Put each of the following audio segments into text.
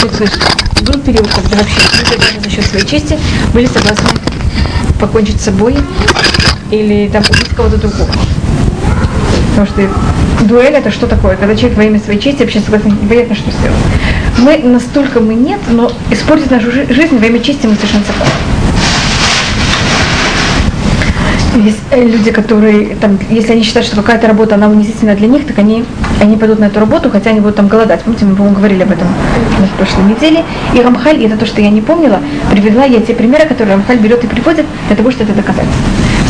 То был период, когда вообще люди даже за счет своей чести были согласны покончить с собой или там убить кого-то другого. Потому что дуэль это что такое? Когда человек во имя своей чести вообще согласен, непонятно, что сделать. Мы настолько мы нет, но испортить нашу жизнь во имя чести мы совершенно согласны. Есть э, люди, которые, там, если они считают, что какая-то работа, она унизительна для них, так они, они пойдут на эту работу, хотя они будут там голодать. Помните, мы, по-моему, говорили об этом на прошлой неделе. И Рамхаль, и это то, что я не помнила, привела я те примеры, которые Рамхаль берет и приводит для того, чтобы это доказать.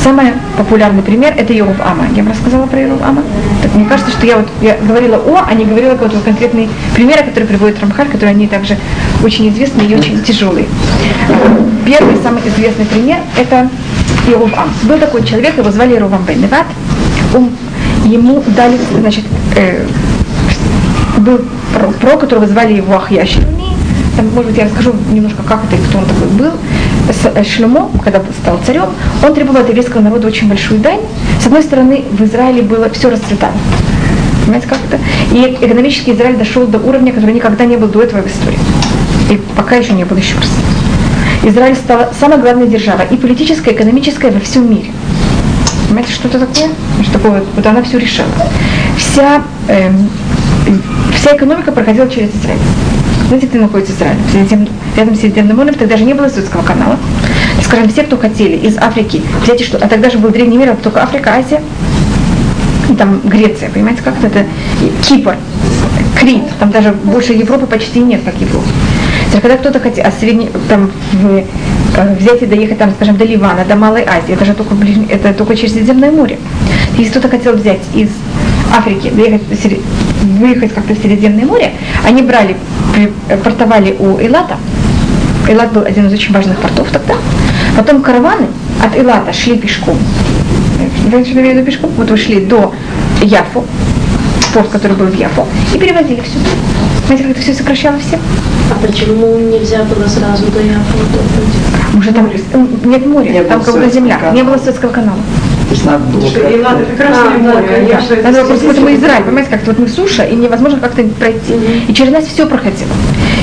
Самый популярный пример это Йов Ама. Я вам рассказала про Йов Ама. Так мне кажется, что я вот я говорила о, а не говорила какой-то конкретный пример, который приводит Рамхаль, которые они также очень известные и очень тяжелые. Первый самый известный пример это Иовам. Был такой человек, его звали Иовам бен Неват. Ему дали, значит, э, был про, про, которого звали его. Там, может быть, я расскажу немножко, как это и кто он такой был. Э, Шлюмо, когда стал царем, он требовал от еврейского народа очень большую дань. С одной стороны, в Израиле было все расцветало. Понимаете, как это? И экономически Израиль дошел до уровня, который никогда не был до этого в истории. И пока еще не был еще раз. Израиль стала самой главной державой, и политическая, и экономическая во всем мире. Понимаете, что это такое? Что такое? Вот она все решила. Вся, э, вся экономика проходила через Израиль. Знаете, где находится Израиль? Средизем, рядом с Средиземным морем, тогда же не было Суэцкого канала. Скажем, все, кто хотели из Африки взять, что, а тогда же был древний мир, а только Африка, Азия, и там Греция, понимаете, как это? Кипр, Крит, там даже больше Европы почти нет, как Европа. Теперь, когда кто-то хотел, а средний, там, э, взять и доехать, там, скажем, до Ливана, до Малой Азии, это же только, ближ... это только через Средиземное море. Если кто-то хотел взять из Африки, доехать, выехать как-то в Средиземное море, они брали, э, портовали у Элата, Элат был один из очень важных портов тогда, потом караваны от Элата шли пешком, знаете, что виду пешком? Вот вы шли до Яфу, порт, который был в Яфу, и перевозили все. Знаете, как это все сокращало всем? А почему нельзя было сразу до Яфу допустить? Уже там нет моря, не там как то земля, не было Суэцкого канала. Надо прекрасное море. Надо просто потому Израиль, понимаете, как-то вот мы суша, и невозможно как-то пройти. И через нас все проходило.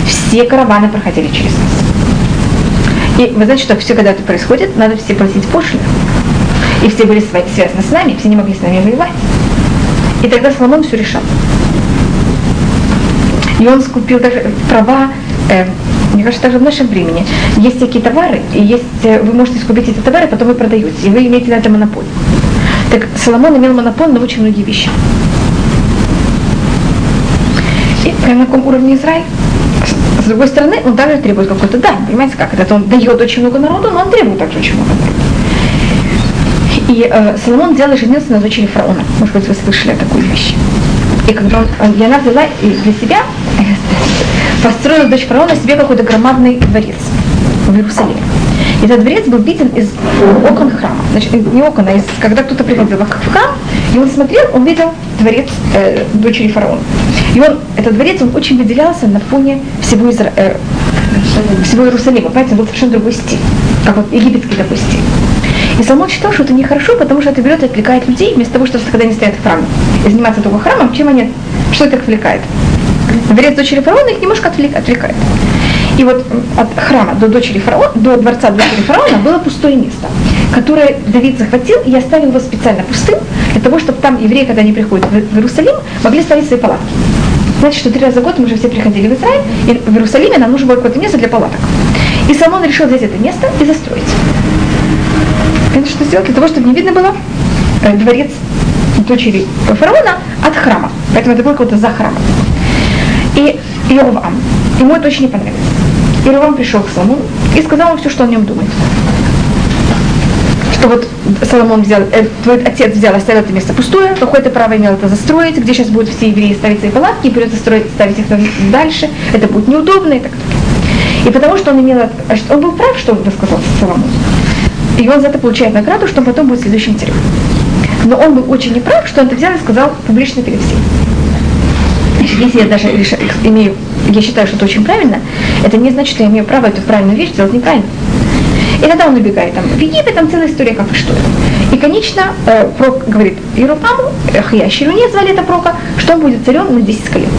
Все караваны проходили через нас. И вы знаете, что все, когда это происходит, надо все платить пошлины. И все были связаны с нами, все не могли с нами воевать. И тогда Соломон все решал. И он скупил даже права, э, мне кажется, даже в нашем времени. Есть такие товары, и есть, э, вы можете скупить эти товары, потом вы продаете, и вы имеете на это монополию. Так Соломон имел монополию на очень многие вещи. И на каком уровне Израиль? С другой стороны, он также требует какой-то дань. Понимаете, как это? Он дает очень много народу, но он требует также очень много народу. И э, Соломон взял и женился на дочери фараона. Может быть, вы слышали о такой вещи. И когда он, и она взяла для себя, построила дочь фараона себе какой-то громадный дворец в Иерусалиме. И этот дворец был виден из окон храма. Значит, не окон, а из, когда кто-то приходил в храм, и он смотрел, он видел дворец э, дочери фараона. И он, этот дворец, он очень выделялся на фоне всего, Изра... э, всего Иерусалима. Понимаете, он был совершенно другой стиль, как вот египетский стиль. И Соломон считал, что это нехорошо, потому что это берет и отвлекает людей, вместо того, чтобы когда они стоят в храме и заниматься только храмом, чем они, что это отвлекает? Дворец дочери фараона их немножко отвлек, отвлекает. И вот от храма до дочери фараона, до дворца дочери фараона было пустое место, которое Давид захватил и оставил его специально пустым, для того, чтобы там евреи, когда они приходят в Иерусалим, могли ставить свои палатки. Значит, что три раза в год мы уже все приходили в Израиль, и в Иерусалиме нам нужно было какое-то место для палаток. И Соломон решил взять это место и застроить. Это что сделать? Для того, чтобы не видно было э, дворец дочери фараона от храма. Поэтому это было какое-то за храмом. И Иоравам, ему это очень не понравилось. Иоравам пришел к Соломону и сказал ему все, что о нем думает. Что вот Соломон взял, э, твой отец взял, оставил это место пустое, какое-то право имел это застроить, где сейчас будут все евреи ставить свои палатки, и придется строить, ставить их дальше, это будет неудобно и так далее. И потому что он имел, он был прав, что он рассказал Соломону. И он за это получает награду, что он потом будет следующим царем. Но он был очень неправ, что он это взял и сказал публично перед всеми. Если я даже имею, я считаю, что это очень правильно, это не значит, что я имею право эту правильную вещь делать неправильно. И тогда он убегает там в Египет, там целая история, как и что это. И, конечно, э, пророк говорит Иерупаму, Шируне звали это пророка, что он будет царем на 10 колен.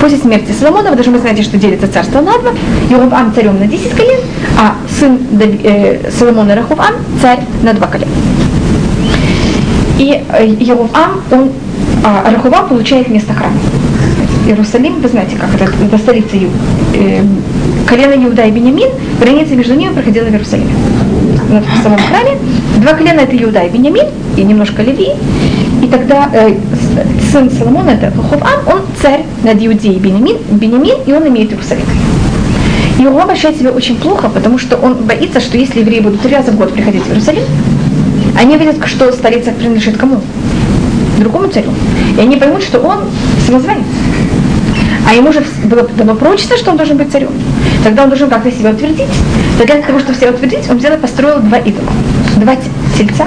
После смерти Соломона, потому что вы знаете, что делится царство на два, Иеровам царем на 10 колен, а сын э, Соломона Рахувам царь на два колена. И э, Иеровам, он, а, Рахувам получает место храма. Иерусалим, вы знаете, как это, это столица Ю, э, колено Иуда и Бениамин, граница между ними проходила в Иерусалиме. В самом храме. Два колена это Иуда и Бениамин, и немножко Леви. И тогда э, сын Соломона, это Ховам, он царь над Иудеей Бениамин, Бениамин, и он имеет Иерусалим. И он обращает себя очень плохо, потому что он боится, что если евреи будут три раза в год приходить в Иерусалим, они видят, что столица принадлежит кому? Другому царю. И они поймут, что он самозванец а ему же было дано пророчество, что он должен быть царем. Тогда он должен как-то себя утвердить. Тогда для того, чтобы себя утвердить, он взял и построил два идола. Два тельца.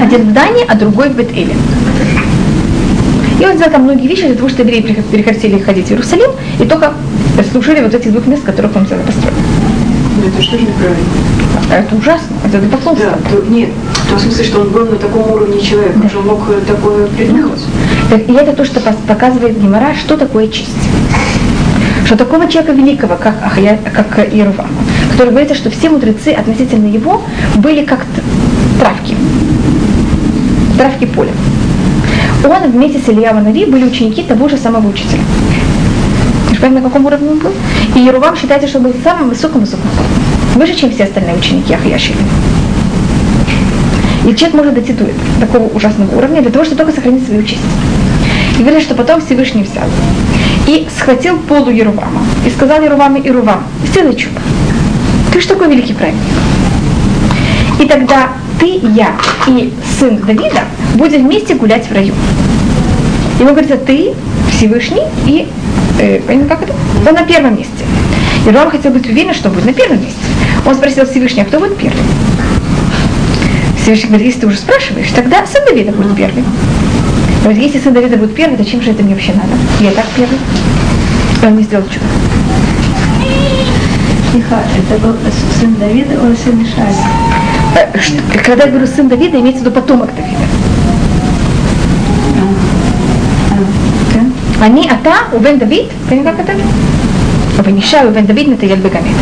Один в Дании, а другой в Бет-Эле. И он сделал там многие вещи для того, чтобы евреи прекратили ходить в Иерусалим и только служили вот этих двух мест, которых он взял и построил. Но это что же неправильно? Это ужасно, это идолопоклонство. Да, то, нет, в том смысле, что он был на таком уровне человека, да. он мог э, такое придумать. И это то, что показывает Гемора, что такое честь. Что такого человека великого, как, Ахая, как Иерувам, который говорится, что все мудрецы относительно его были как травки, травки поля. Он вместе с Илья Нави были ученики того же самого учителя. Понимаете, на каком уровне он был? И Ерувам считается, что был самым высоком-высоком выше, чем все остальные ученики Ахияшили. И человек может дойти до такого ужасного уровня для того, чтобы только сохранить свою честь. И говорит, что потом Всевышний взял и схватил полу Ерувама и сказал Еруваму, Ерувам, сделай чудо. Ты же такой великий праведник. И тогда ты, я и сын Давида будем вместе гулять в раю. Ему говорится, ты, Всевышний, и э, как это? Он на первом месте. И Ром хотел быть уверен, что будет на первом месте. Он спросил Всевышний, а кто будет первый? Всевышний говорит, если ты уже спрашиваешь, тогда сын Давида будет первый. Но если сын Давида будет первый, то чем же это мне вообще надо? Я так первый. И он не сделал чудо. Тихо, это был сын Давида или сын Ишая? Э, когда я говорю сын Давида, имеется в виду потомок Давида. אני, אתה ובן דוד, מבינים מה כתב? Бен Иша, Бен Давид, Натаэль Бегамет.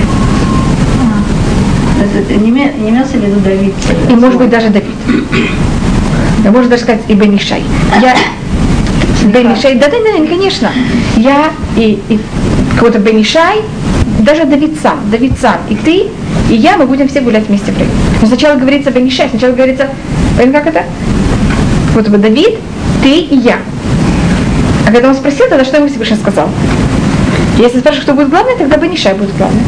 Не имелся в виду Давид? И может быть даже Давид. Да можно даже сказать и Бен Ишай. Я Бен Ишай, да, да, да, конечно. Я и, и кого-то Бен Ишай, даже Давид сам, Давид сам, и ты, и я, мы будем все гулять вместе в. Но сначала говорится Бен Ишай, сначала говорится, как это? Вот бы Давид, ты и я. А когда он спросил, тогда что ему Всевышний сказал? Если спрашиваешь, кто будет главный, тогда Банишай будет главный.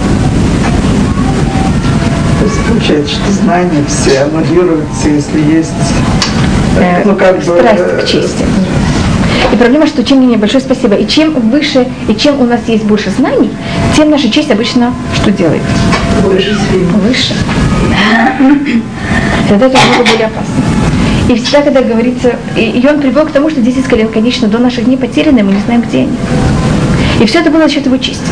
То есть получается, что знания все аннулируются, если есть э, ну, как бы, страсть к чести. И проблема, что чем менее большое спасибо, и чем выше, и чем у нас есть больше знаний, тем наша честь обычно что делает? Выше. Выше. Тогда это намного более опасно. И всегда, когда говорится, и он привел к тому, что 10 колен, конечно, до наших дней потеряны, мы не знаем, где они. И все это было за счет его чести.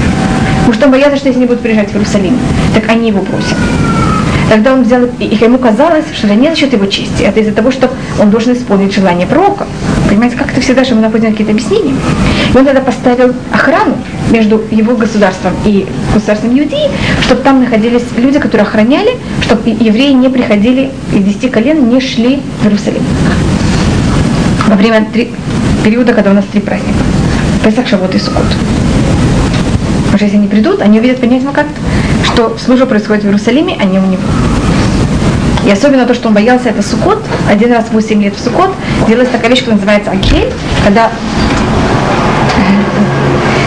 Потому что он боялся, что если не будут приезжать в Иерусалим, так они его бросят. Тогда он взял, и ему казалось, что это не за счет его чести, это из-за того, что он должен исполнить желание пророка. Понимаете, как это всегда же мы находим какие-то объяснения. И он тогда поставил охрану между его государством и государством Иудеи, чтобы там находились люди, которые охраняли, чтобы евреи не приходили из десяти колен, не шли в Иерусалим. Во время три, периода, когда у нас три праздника. Песах, Шавот и Суккот. Что если они придут, они увидят, понять, как что служба происходит в Иерусалиме, а не у него. И особенно то, что он боялся, это Сукот. Один раз в 8 лет в Сукот делалась такая вещь, которая называется Акель, когда,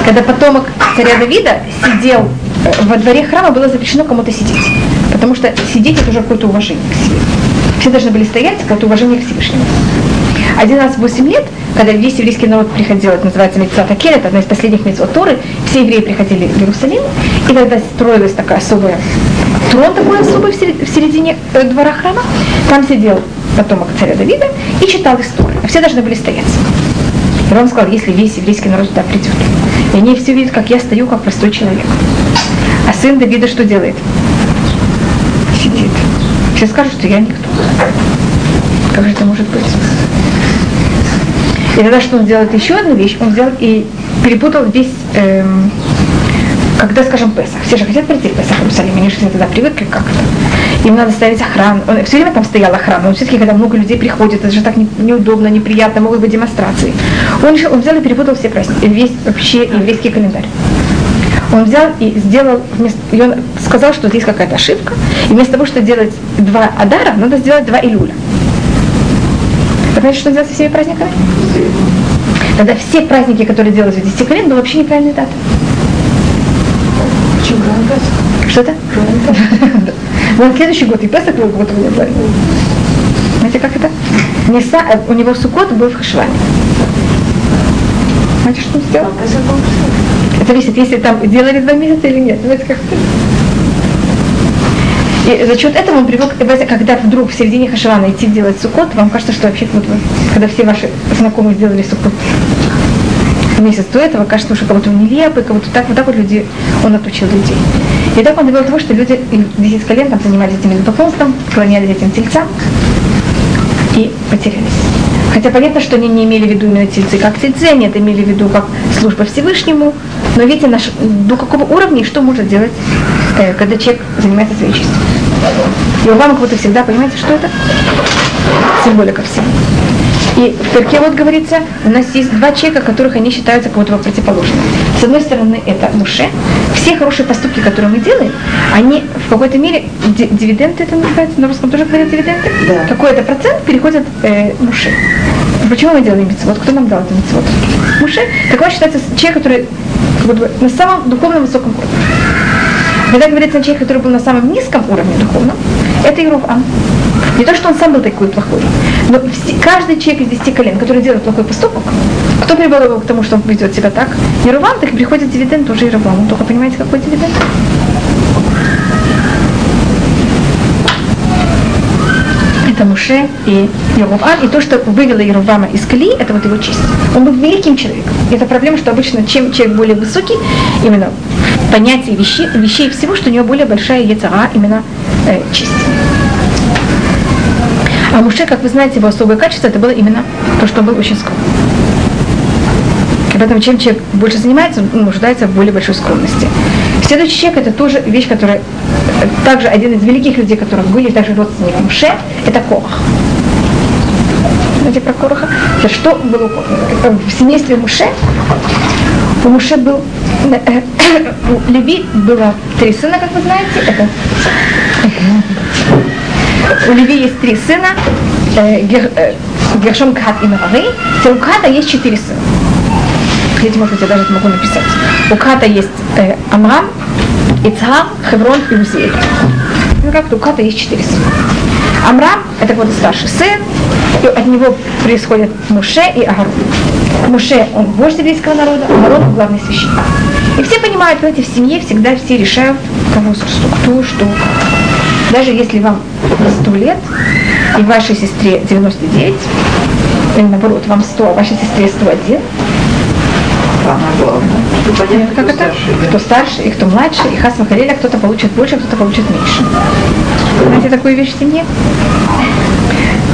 когда потомок царя Давида сидел э, во дворе храма, было запрещено кому-то сидеть. Потому что сидеть это уже какое-то уважение к себе. Все должны были стоять, какое-то уважение к Всевышнему. Один раз в 8 лет, когда весь еврейский народ приходил, это называется Митцват Акель, это одна из последних Митцвот Торы, все евреи приходили в Иерусалим, и когда строилась такая особая, трон такой особый в середине э, двора храма, там сидел потомок царя Давида и читал историю. Все должны были стоять. И он сказал, если весь еврейский народ туда придет, и они все видят, как я стою, как простой человек. А сын Давида что делает? сидит. Все скажут, что я никто. Как же это может быть? И тогда что он делает еще одну вещь, он взял и перепутал весь, эм, когда, скажем, Песах. Все же хотят прийти в Песах в Иерусалим, они же все тогда привыкли как-то. Им надо ставить охрану. Он, все время там стояла охрана, но все-таки, когда много людей приходит, это же так не, неудобно, неприятно, могут быть демонстрации. Он, решил, он взял и перепутал все праздники, весь вообще еврейский календарь. Он взял и сделал, и он сказал, что здесь какая-то ошибка, и вместо того, чтобы делать два Адара, надо сделать два Илюля. Понимаете, что делать со всеми праздниками? Тогда все праздники, которые делают в 10 колен, были вообще неправильные даты. Почему Что это? Ну, на следующий год и Песах был год неправильный. Знаете, как это? Неса, э, у него Сукот был в Хашване. Знаете, что он сделал? Это зависит, если там делали два месяца или нет. Знаете, как это? И за счет этого он привык, когда вдруг в середине Хашивана идти делать сукот, вам кажется, что вообще вот, когда все ваши знакомые сделали сукот месяц до этого, кажется, что кого-то он нелепый, кого-то так, вот так вот люди, он отучил людей. И так он довел до того, что люди 10 колен там занимались этим идолопоклонством, склонялись этим тельцам и потерялись. Хотя понятно, что они не имели в виду именно тельцы как тельцы, они это имели в виду как служба Всевышнему, но видите, наш, до какого уровня и что может делать, э, когда человек занимается своей честью. И вам как будто всегда, понимаете, что это? Символика всего. И в Перке вот говорится, у нас есть два человека, которых они считаются кого-то противоположными. С одной стороны, это Муше. Все хорошие поступки, которые мы делаем, они в какой-то мере, дивиденды это называется, на русском тоже говорят дивиденды, да. какой-то процент переходит э, Муше. Почему мы делаем митцвот? Кто нам дал это митцвот? Муше. Так он считается человек, который как бы, на самом духовном высоком уровне. Когда говорится о человеке, который был на самом низком уровне духовном, это Ирувам. Не то, что он сам был такой плохой, но каждый человек из десяти колен, который делает плохой поступок, кто привел его к тому, что он ведет себя так? Ерувам, так приходит дивиденд тоже Ерувам. Только понимаете, какой дивиденд? Это Муше и Еровам. И то, что вывело Еровама из Кали, это вот его честь. Он был великим человеком. Это проблема, что обычно чем человек более высокий, именно понятие вещей, вещей всего, что у него более большая яцера, именно э, честь. А Муше, как вы знаете, его особое качество, это было именно то, что он был очень скромный. И поэтому чем человек больше занимается, он нуждается в более большой скромности. Следующий человек это тоже вещь, которая также один из великих людей, которых были также родственники Муше, это Корах. Знаете про Короха? Что было в семействе Муше? У Муше был у Леви было три сына, как вы знаете. Это у Леви есть три сына, э, э, Гершом Кат и Мерари. У Ката есть четыре сына. Видите, может быть, я даже могу написать. У Ката есть э, Амрам, Ицхар, Хеврон и Узиэль. Ну как-то у Ката есть четыре сына. Амрам – это вот старший сын, и от него происходят Муше и Агарон. Муше, он вождь еврейского народа, а Агарон – главный священник. И все понимают, знаете, в семье всегда все решают, что, кто, что, даже если вам 100 лет, и вашей сестре 99, или наоборот, вам 100, а вашей сестре 101, самое главное. Ну, понятно, как кто это? Старше, да? Кто старше и кто младше, и хас Махареля кто-то получит больше, кто-то получит меньше. Знаете такую вещь в семье?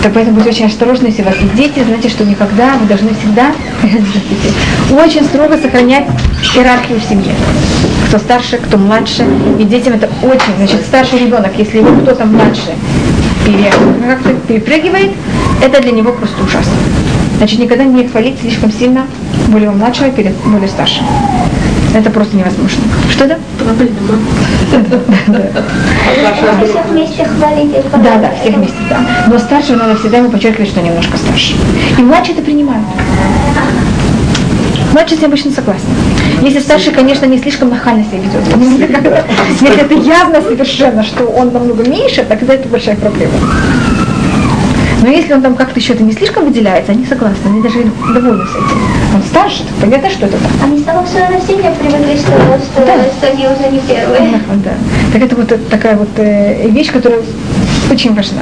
Так поэтому будьте очень осторожны, если у вас есть дети, знаете, что никогда вы должны всегда очень строго сохранять иерархию в семье. Кто старше, кто младше. И детям это очень, значит, старший ребенок, если его кто-то младше пере, как-то перепрыгивает, это для него просто ужасно. Значит, никогда не хвалить слишком сильно более младшего перед более старшим. Это просто невозможно. Что это? Проблема. Всех вместе хвалить Да, да, всех вместе, да. Но старшего надо всегда ему подчеркивать, что немножко старше. И младшие это принимают. Младший с ним обычно согласен. Если старший, конечно, не слишком нахально себя ведет. Если это явно совершенно, что он намного меньше, тогда это большая проблема. Но если он там как-то еще это не слишком выделяется, они согласны, они даже довольны с этим. Он старше, так понятно, что это так. Они само в своем семье привыкли, что, что, да. что они уже не первые. Да. Так это вот такая вот э, вещь, которая очень важна.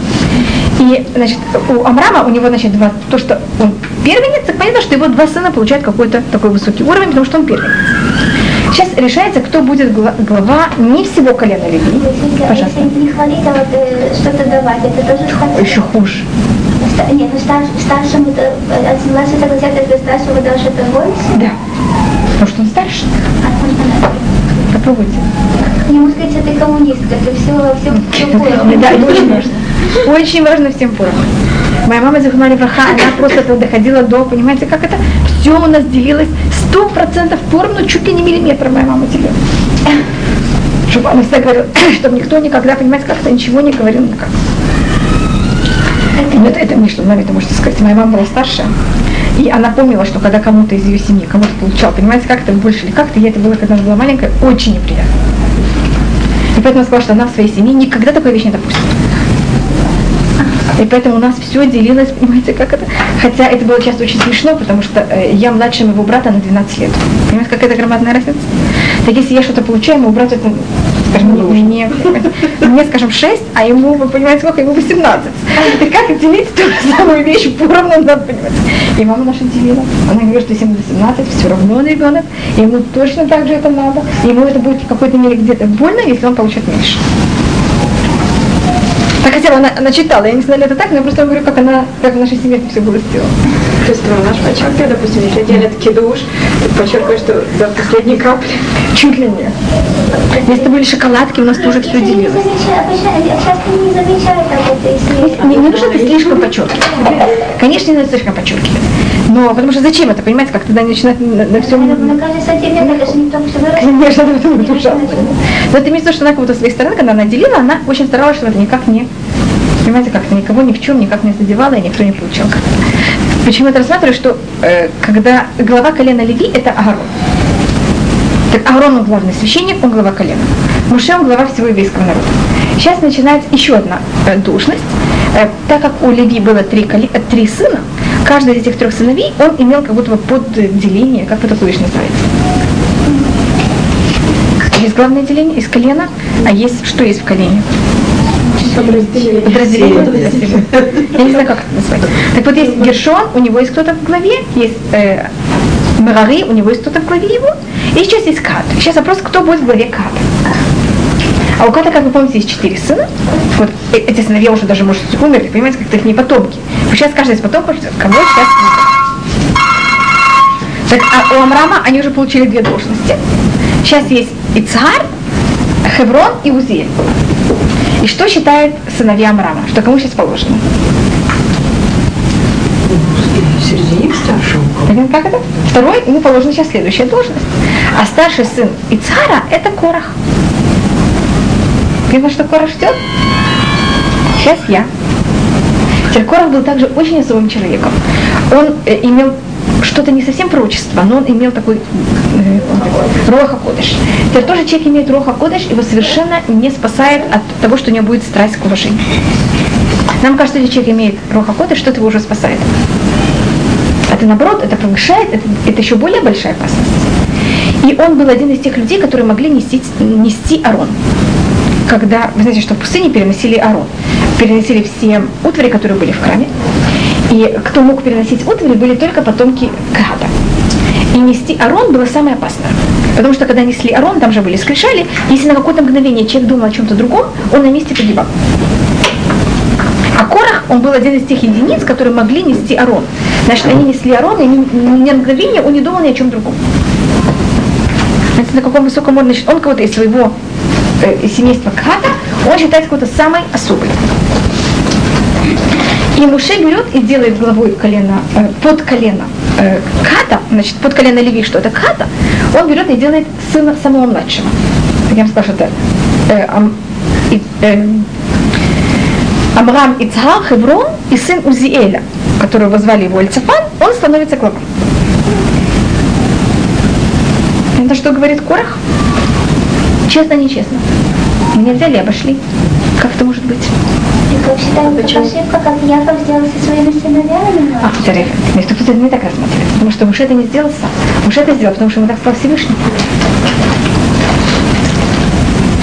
И, значит, у Амрама, у него, значит, два, то, что он первенец, так понятно, что его два сына получают какой-то такой высокий уровень, потому что он первенец. Сейчас решается, кто будет гла- глава не всего колена Леви. Если, Пожалуйста. если не хвалить, а вот э, что-то давать, это тоже старшему. Еще хуже. Ста- Нет, ну старш, старшему, это, э, от младшего согласят, это старшего даже это больше. Да. Потому что он старше. А Попробуйте. Ему сказать, что ты коммунистка, ты все, все, все понял. Да, это очень важно. Очень важно всем поровну. Моя мама Зихмали Браха, она просто это доходила до, понимаете, как это? Все у нас делилось сто процентов поровну, чуть ли не миллиметр моя мама делила. Чтобы она всегда говорила, чтобы никто никогда, понимаете, как-то ничего не говорил никак. Ну, это, это что, маме это можете сказать. Моя мама была старшая, и она помнила, что когда кому-то из ее семьи, кому-то получал, понимаете, как-то больше или как-то, ей это было, когда она была маленькая, очень неприятно. И поэтому она сказала, что она в своей семье никогда такой вещи не допустит. И поэтому у нас все делилось, понимаете, как это? Хотя это было часто очень смешно, потому что э, я младше моего брата на 12 лет. Понимаете, какая это громадная разница? Так если я что-то получаю, моему брату это, скажем, мне, мне, мне, скажем, 6, а ему, вы понимаете, сколько? Ему 18. И как делить ту самую вещь поровну, надо понимать. И мама наша делила. Она говорит, что если ему 18, все равно он ребенок, ему точно так же это надо. Ему это будет в какой-то мере где-то больно, если он получит меньше. Так хотя бы она, она читала, я не знаю, это так, но я просто говорю, как она, как в нашей семье все было сделано. То есть ну, наш подчеркивает, допустим, если делят кидуш, то подчеркивает, что до последней капли. Чуть ли не. Если это были шоколадки, у нас тоже все делилось. часто не замечаю так это, если... Не, то, что ты слишком подчеркивать. Конечно, не надо слишком подчеркивать. Но потому что зачем это, понимаете, как тогда начинать на, на всем... Мне кажется, тебе это же не только что вырастет. Конечно, это ужасно. Но это имеется в виду, что она как будто со своей стороны, когда она делила, она очень старалась, чтобы это никак не, понимаете, как-то никого ни в чем никак не задевала, и никто не получал. Почему это рассматриваю, что э, когда глава колена Леви – это Агарон. Так Аарон он главный священник, он глава колена. Муше он глава всего еврейского народа. Сейчас начинается еще одна э, должность. Э, так как у Леви было три, коле- э, три сына, каждый из этих трех сыновей, он имел как будто бы подделение, как это такое вещь называется. Есть главное деление из колена, а есть что есть в колене? Подразделение. подразделение. Я не знаю, как это назвать. Так вот, есть Гершон, у него есть кто-то в главе, есть э, Мерари, у него есть кто-то в главе его, и сейчас есть Кат. Сейчас вопрос, кто будет в главе Ката. А у Ката, как вы помните, есть четыре сына. Вот э- эти сыновья уже даже, может, умерли, понимаете, как-то их не потомки. Сейчас каждый из потомков, кого сейчас Так, а у Амрама они уже получили две должности. Сейчас есть и царь, Хеврон и Узиэль. И что считает сыновья Амрама? Что кому сейчас положено? Середине старшего. Понятно, как это? Второй, ему положена сейчас следующая должность. А старший сын Ицара – это Корах. Понимаешь, что Корах ждет? Сейчас я. Корах был также очень особым человеком. Он э, имел что-то не совсем пророчество, но он имел такой э, Роха Кодыш. Теперь тоже человек имеет Роха Кодыш, его совершенно не спасает от того, что у него будет страсть к уважению. Нам кажется, если человек имеет Роха Кодыш, что-то его уже спасает. Это наоборот, это повышает, это, это еще более большая опасность. И он был один из тех людей, которые могли нести, нести Арон. Когда, вы знаете, что в пустыне переносили Арон, переносили все утвари, которые были в храме. И кто мог переносить утвари, были только потомки Ката. И нести Арон было самое опасное. Потому что когда несли Арон, там же были скрижали, если на какое-то мгновение человек думал о чем-то другом, он на месте погибал. А Корах, он был один из тех единиц, которые могли нести Арон. Значит, они несли Арон, и ни, ни на мгновение он не думал ни о чем другом. Знаете, на каком высоком уровне, значит, он кого-то из своего э, из семейства Ката, он считается какой-то самый особый. И Муше берет и делает главой колена, э, под колено э, Ката, значит, под колено Леви, что это Ката, он берет и делает сына самого младшего. Я вам скажу, это э, и, э, Амрам Ицхар, Хеврон и сын Узиэля, которого звали его Эльцефан, он становится главой. Это что говорит Корах? Честно, нечестно. Меня взяли обошли. Как это может быть? Как считаем, это ошибка, как Яков сделал со своими сыновьями. А, Тариф, никто кто-то не так рассматривает. Потому что Муше это не сделал сам. Муше это сделал, потому что ему так сказал Всевышний.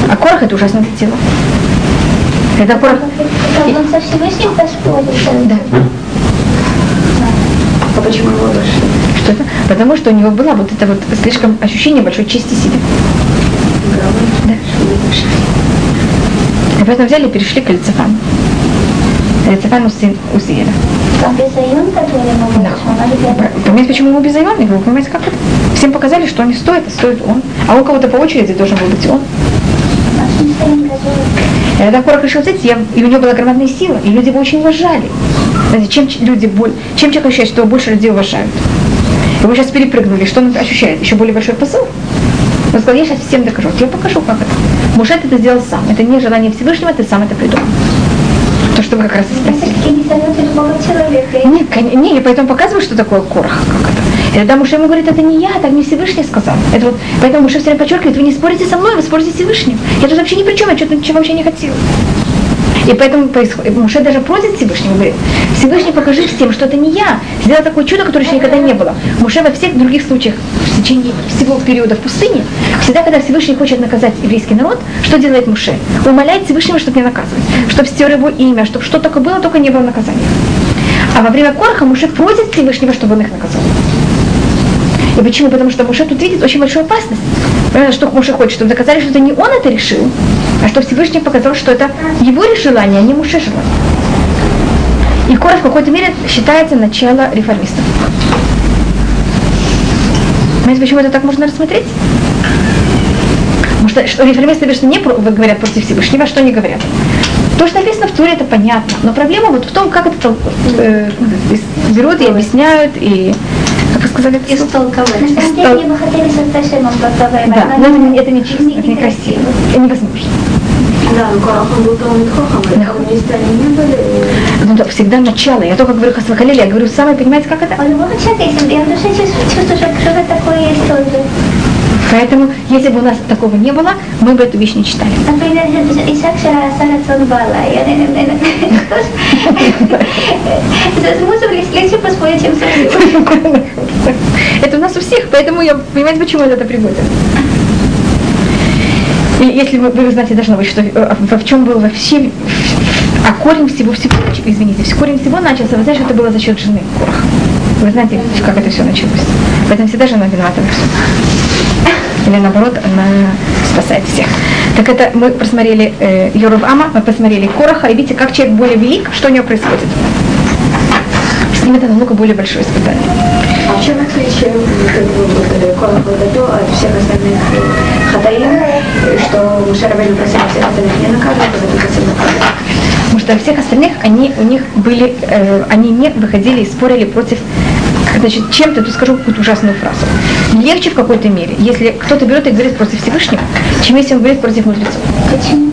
А Корах это ужасно сделал. Когда Корах... Как он со Всевышним поспорил. Да. А почему его обошли? Что это? Потому что у него было вот это вот слишком ощущение большой чести себе. Да. И поэтому взяли и перешли к Лицефану. Лицефану сын Узиеля. А Безайон, который мы Да. Понимаете, почему ему безайон? Вы понимаете, как это? Всем показали, что они стоят, а стоит он. А у кого-то по очереди должен был быть он. И когда Корах решил взять, я- и у него была громадная сила, и люди его очень уважали. Знаете, чем люди боль, чем человек ощущает, что его больше людей уважают? Его сейчас перепрыгнули, что он ощущает? Еще более большой посыл? Он сказал, я сейчас всем докажу. Я покажу, как это. Мушет это сделал сам. Это не желание Всевышнего, ты сам это придумал. То, что вы как раз и спросили. не Нет, не, я поэтому показываю, что такое это. И тогда Муше ему говорит, это не я, так мне Всевышний сказал. Это вот, поэтому Муше все время подчеркивает, вы не спорите со мной, вы спорите с Всевышним. Я тут вообще ни при чем, я что-то ничего вообще не хотела. И поэтому происходит, Муше даже просит Всевышнего, говорит, Всевышний, покажи всем, что это не я. Сделал такое чудо, которое еще никогда не было. Муше во всех других случаях в течение всего периода в пустыне, всегда, когда Всевышний хочет наказать еврейский народ, что делает Муше? Умоляет Всевышнего, чтобы не наказывать, чтобы стер его имя, чтобы что только было, только не было наказания. А во время Кораха Муше просит Всевышнего, чтобы он их наказал. И почему? Потому что Муше тут видит очень большую опасность. Что Муше хочет, чтобы доказали, что это не он это решил, а что Всевышний показал, что это его желание, а не Муше желание. И Корах в какой-то мере считается начало реформистов. Понимаете, почему это так можно рассмотреть? Потому что, что реформисты обычно не про- говорят против Всевышнего, а что они говорят? То, что написано в Туре, это понятно. Но проблема вот в том, как это э, берут и объясняют, и, как вы сказали? Истолковать. На самом деле бы хотели Сташемом поговорить. Да, но это, не- это не чисто, это некрасиво, это невозможно. Да, ну как, он был Талмит Хохам, да. они не были. Ну так, всегда начало. Я только говорю Хасва я говорю самое, понимаете, как это? Он любого человека, если я в душе чувствую, что что-то такое есть тоже. Поэтому, если бы у нас такого не было, мы бы эту вещь не читали. А это у нас у всех, поэтому я понимаю, почему это приводит. И если вы, вы знаете, должно быть, что э, во в чем был вообще, а корень всего, всего, извините, корень всего начался, вы знаете, что это было за счет жены Кораха. Вы знаете, как это все началось. Поэтому всегда жена виновата во всем. Или наоборот, она спасает всех. Так это мы посмотрели э, Ама, мы посмотрели Короха, и видите, как человек более велик, что у него происходит. С ним это намного более большое испытание. А в чем отличие как бы, вот, Корах Бададо от всех остальных э, хатаим, что Мушарабель просил всех остальных не наказывать, а просил наказывать? Потому что всех остальных они у них были, э, они не выходили и спорили против Значит, чем-то, тут скажу какую-то ужасную фразу. Легче в какой-то мере, если кто-то берет и говорит против Всевышнего, чем если он говорит против мудрецов. Почему?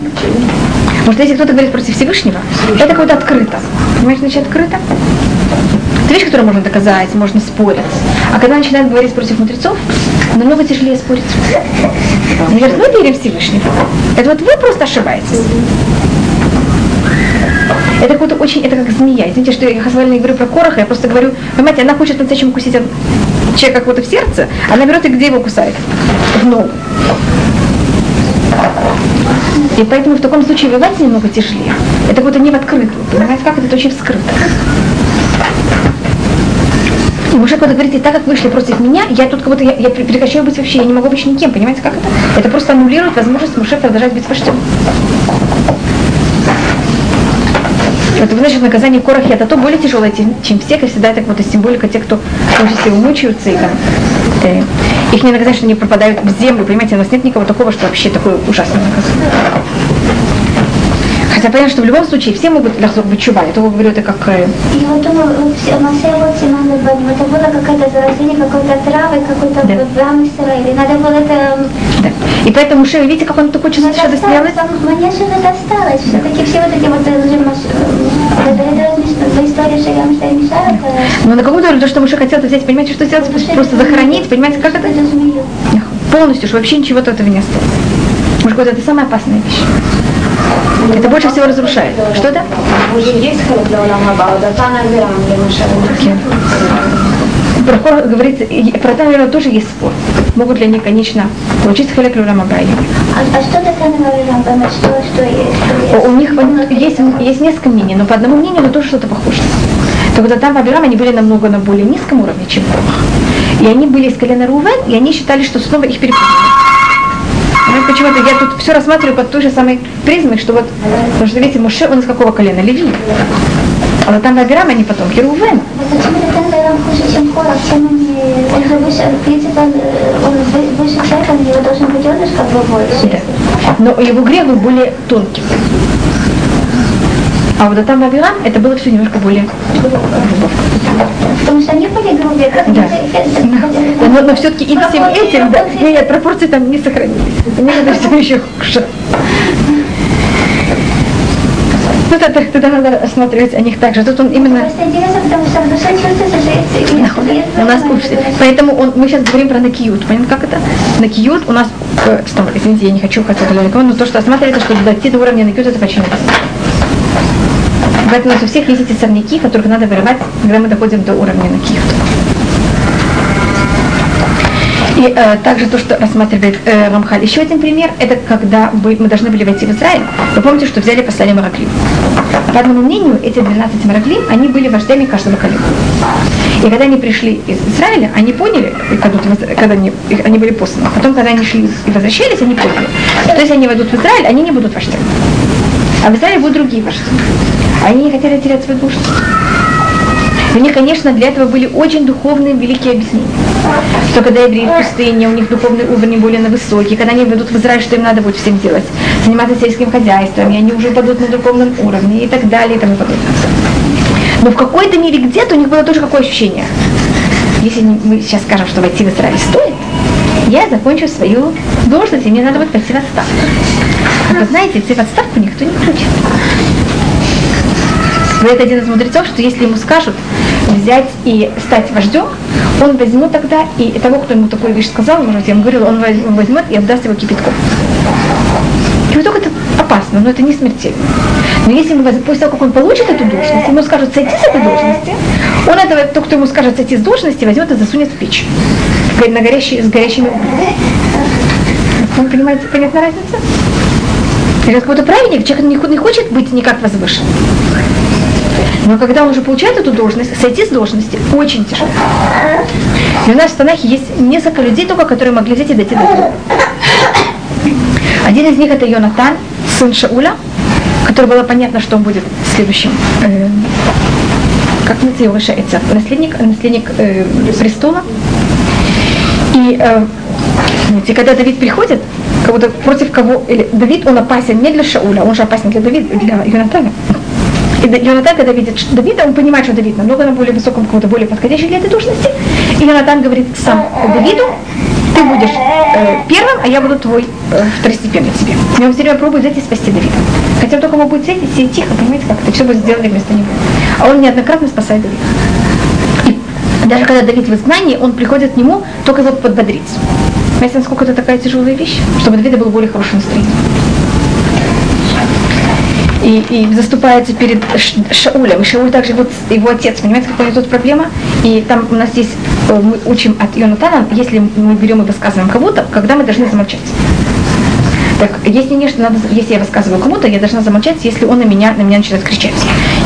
Потому что если кто-то говорит против Всевышнего, это какое-то открыто. Понимаете, значит открыто? Это вещь, которую можно доказать, можно спорить. А когда начинают говорить против мудрецов, намного тяжелее спорить. Они говорят, мы верим Всевышнего. Это вот вы просто ошибаетесь. Это какое-то очень, это как змея. Извините, что я хасвально говорю про Короха, я просто говорю, понимаете, она хочет по-настоящему укусить от человека кого-то в сердце, она берет и где его кусает? В ногу. И поэтому в таком случае воевать немного тяжелее. Это как будто не в открытую. Понимаете, как это, это очень вскрыто. И Муше когда говорите, так как вышли против меня, я тут как будто, я, я пре- прекращаю быть вообще, я не могу быть никем, понимаете, как это? Это просто аннулирует возможность Муше продолжать быть вождем. Это значит, наказание Корахи это то более тяжелое, чем, всех, и всегда это как будто символика тех, кто том числе умучаются, и там, э, их не наказание, что они пропадают в землю, понимаете, у нас нет никого такого, что вообще такое ужасное наказание. Хотя понятно, что в любом случае все могут лахзор быть чува, я только говорю это как э, Я вот думаю, вот все- на все вот Бадим, это было какое-то заражение какой-то травы, какой-то Да. гамстера, или надо было это... да. И поэтому Муше, видите, как он такой Ну, чувствует, что сделать? Мне же это досталось. Все-таки все вот эти вот э, Шагам что мешают. Но на каком-то то, что Муше хотел это взять, понимаете, что сделать? Просто захоронить, понимаете, как это? Полностью, что вообще ничего от этого не осталось. Может быть, это самая опасная вещь. Это больше всего разрушает. Что это? Грам, Окей. Про это, наверное, тоже есть спор. Могут ли они, конечно, получить халек люлама А, а что это Рамбам? Что, что есть? Что У них есть, есть несколько мнений, но по одному мнению, но тоже что-то похоже. Так вот, там в Абирам они были намного на более низком уровне, чем Корах. И они были из колена Рувен, и они считали, что снова их перепутали. Ну, почему-то я тут все рассматриваю под той же самой призмой, что вот, потому что, видите, Муше, он из какого колена? Леви. А вот там Абирам, они потомки Рувен. Вот почему тогда он хуже, чем Корах? Чем. Он выше, в принципе, он, э, он вы- выше всех, у него должен быть он как бы больше. Да. Но его грех был более тонким. А вот там Авирам, это было все немножко более Потому что они были грубее, как Да. это- Но, но все-таки и всем этим, да, нет, пропорции там не сохранились. Мне это все еще хуже. Ну, тогда, тогда надо осматривать о них также. Тут он именно... Просто интересно, потому что в душе чувствуется, что есть... есть- есть У нас люди. Поэтому он, мы сейчас говорим про накиют. Понятно, как это? Накиют у нас, э, стоп, извините, я не хочу хотя далеко, но то, что осматривается, что дойти до уровня накиют, это непросто. Поэтому у нас у всех есть эти сорняки, которых надо вырывать, когда мы доходим до уровня накиют. И э, также то, что рассматривает э, Рамхаль. Еще один пример, это когда вы- мы должны были войти в Израиль. Вы помните, что взяли послали Мараклим. По одному мнению, эти 12 Мараклим, они были вождями каждого колена. И когда они пришли из Израиля, они поняли, когда, они, они были посланы, потом, когда они шли и возвращались, они поняли, что если они войдут в Израиль, они не будут вождями. А в Израиле будут другие вожди. Они не хотели терять свою душу. У них, конечно, для этого были очень духовные великие объяснения. Что когда евреи в пустыне, у них духовный уровень более на высокий, когда они ведут в Израиль, что им надо будет всем делать? Заниматься сельским хозяйством, и они уже падут на духовном уровне и так далее и тому подобное. Но в какой-то мере где-то у них было тоже какое ощущение. Если мы сейчас скажем, что войти в Израиль стоит, я закончу свою должность, и мне надо будет пойти в отставку. А вы знаете, идти в отставку никто не хочет. Говорит один из мудрецов, что если ему скажут взять и стать вождем, он возьмет тогда и того, кто ему такую вещь сказал, может, я ему говорил, он воз- он возьмет и отдаст его кипятком. Кипяток это опасно, но это не смертельно. Но если ему, после того, как он получит эту должность, ему скажут сойти с этой должности, он этого, тот, кто ему скажет сойти с должности, возьмет и засунет в печь. На горящие, с горящими углями. Вы понимаете, понятна разница? Это какой-то праведник, человек не хочет быть никак возвышен. Но когда он уже получает эту должность, сойти с должности очень тяжело. И у нас в Танахе есть несколько людей только, которые могли взять и дойти до этого. Один из них это Йонатан, сын Шауля, который было понятно, что он будет следующим. э, как называется его? Наследник, наследник э, престола. И э, когда Давид приходит, как будто против кого, или Давид, он опасен не для Шауля, он же опасен для Давида, для Йонатана. И Йонатан, когда видит Давида, он понимает, что Давид намного на более высоком, кого-то более подходящий для этой должности. И Йонатан говорит сам Давиду, ты будешь э, первым, а я буду твой э, второстепенный тебе. И он все время пробует взять и спасти Давида. Хотя только мог будет сидеть и сидеть тихо, понимаете, как это все будет сделано вместо него. А он неоднократно спасает Давида. И даже когда Давид в изгнании, он приходит к нему только его подбодрить. Понимаете, насколько это такая тяжелая вещь? Чтобы Давида было более хорошее настроение и, и заступается перед Шаулем. И Шауль также вот его отец. Понимаете, какая тут проблема? И там у нас есть, э, мы учим от Йонатана, если мы берем и высказываем кому-то, когда мы должны замолчать. Так, если не, что надо, если я рассказываю кому-то, я должна замолчать, если он на меня, на меня начинает кричать.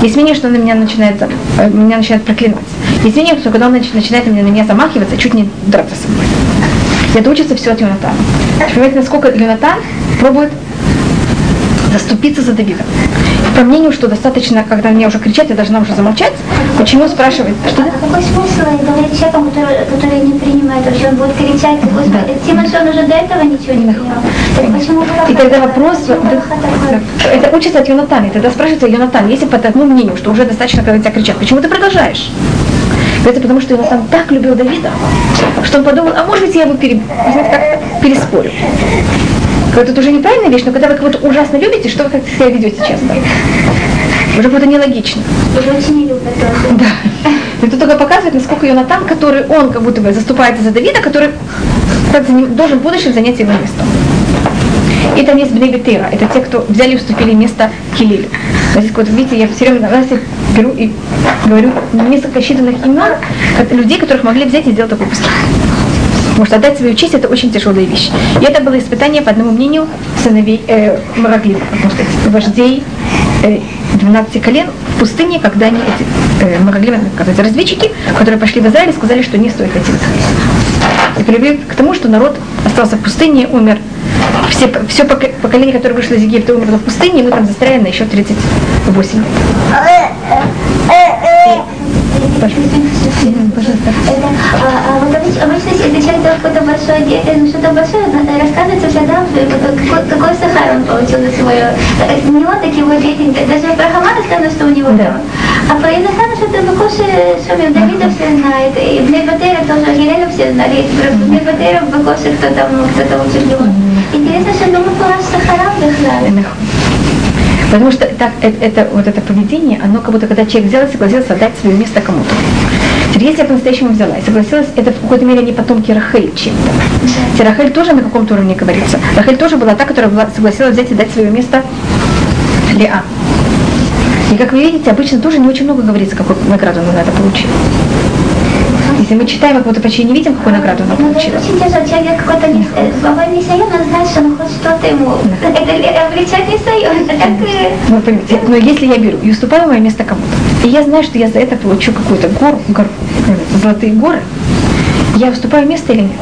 Если мне, что на меня начинает, э, меня начинает проклинать. Если мне, что когда он нач- начинает на меня, замахиваться, чуть не драться со мной. Это учится все от Йонатана. Понимаете, насколько Йонатан пробует заступиться за Давида. По мнению, что достаточно, когда мне уже кричать, я должна уже замолчать. Почему спрашивает? Что А какой смысл говорить человеку, который, который не принимает вообще, он будет кричать, господи, Симон, что он уже до этого ничего не принял. Так И тогда вопрос, да, да, это учится от Йонатана. И тогда спрашивается Йонатан, если по тому мнению, что уже достаточно, когда тебя кричат, почему ты продолжаешь? Это потому, что Йонатан так любил Давида, что он подумал, а может быть я его пере, знаете, как переспорю. Говорит, Это уже неправильная вещь, но когда вы кого-то ужасно любите, что вы как себя ведете часто? Уже будет нелогично. Очень тоже. Да. Это только показывает, насколько Йонатан, который он как будто бы заступается за Давида, который должен в будущем занять его место. И там есть Бней Бетера. Это те, кто взяли и уступили место Килилю. То есть, вот видите, я все время раз я беру и говорю несколько считанных имен людей, которых могли взять и сделать такой поступок. Потому что отдать свою честь это очень тяжелая вещь. И это было испытание, по одному мнению, сыновей э, Мараглима, можно сказать, вождей э, 12 колен в пустыне, когда они, эти, э, Магаглим, сказать, разведчики, которые пошли в Израиль сказали, что не стоит идти. И привели к тому, что народ остался в пустыне, умер. Все, все поколение, которое вышло из Египта, умерло в пустыне, и мы там застряли на еще 38 лет. Пожалуйста. Это, вот обычно, человек делает какое-то большое дело, что-то большое, рассказывается всегда, какой, какой сахар он получил за свое. Не он так его дети, даже про Хамана сказано, что у него. А про Иносан, что это Бакоши, Шумим Давида все знает, и Бнебатера тоже, Гиреля все знали, и про Бнебатера Бакоши, кто там, кто там учил. Интересно, что думаю, про Сахарам Бехлали. Потому что так, это, это, вот это поведение, оно как будто, когда человек взял и согласился отдать свое место кому-то. Теперь, если я по-настоящему взяла и согласилась, это в какой-то мере не потомки Рахель чем-то. Рахель тоже на каком-то уровне говорится. Рахель тоже была та, которая была, согласилась взять и дать свое место Леа. И как вы видите, обычно тоже не очень много говорится, какую награду она надо получить. Если мы читаем, как будто почти не видим, какую награду она ну, получила. очень тяжело. Человек какой-то не глава не он знает, что он хоть что-то ему. Это облегчать не союз. Это как... Ну, понимаете, но если я беру и уступаю мое место кому-то, и я знаю, что я за это получу какую-то гору, гору золотые горы, я уступаю место или нет?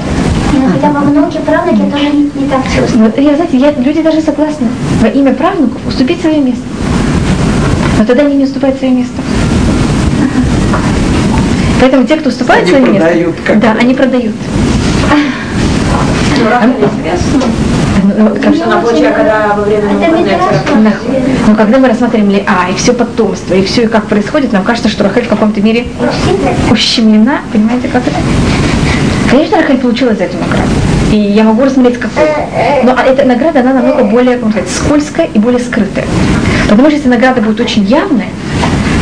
Ну, хотя бы внуки, правнуки тоже не, не так чувствуют. Я, знаете, я, люди даже согласны во имя правнуков уступить свое место. Но тогда они не уступают свое место. Поэтому те, кто уступает Они свое место, продают, как да, они продают. Ну, ну, вот как- Она получила, когда во время Но когда мы рассматриваем ли, а, и все потомство, и все, и как происходит, нам кажется, что Рахель в каком-то мере ущемлена, понимаете, как это? Конечно, Рахель получила за эту награду. И я могу рассмотреть, какую. Но а эта награда, она намного более, как сказать, скользкая и более скрытая. Потому что если награда будет очень явная,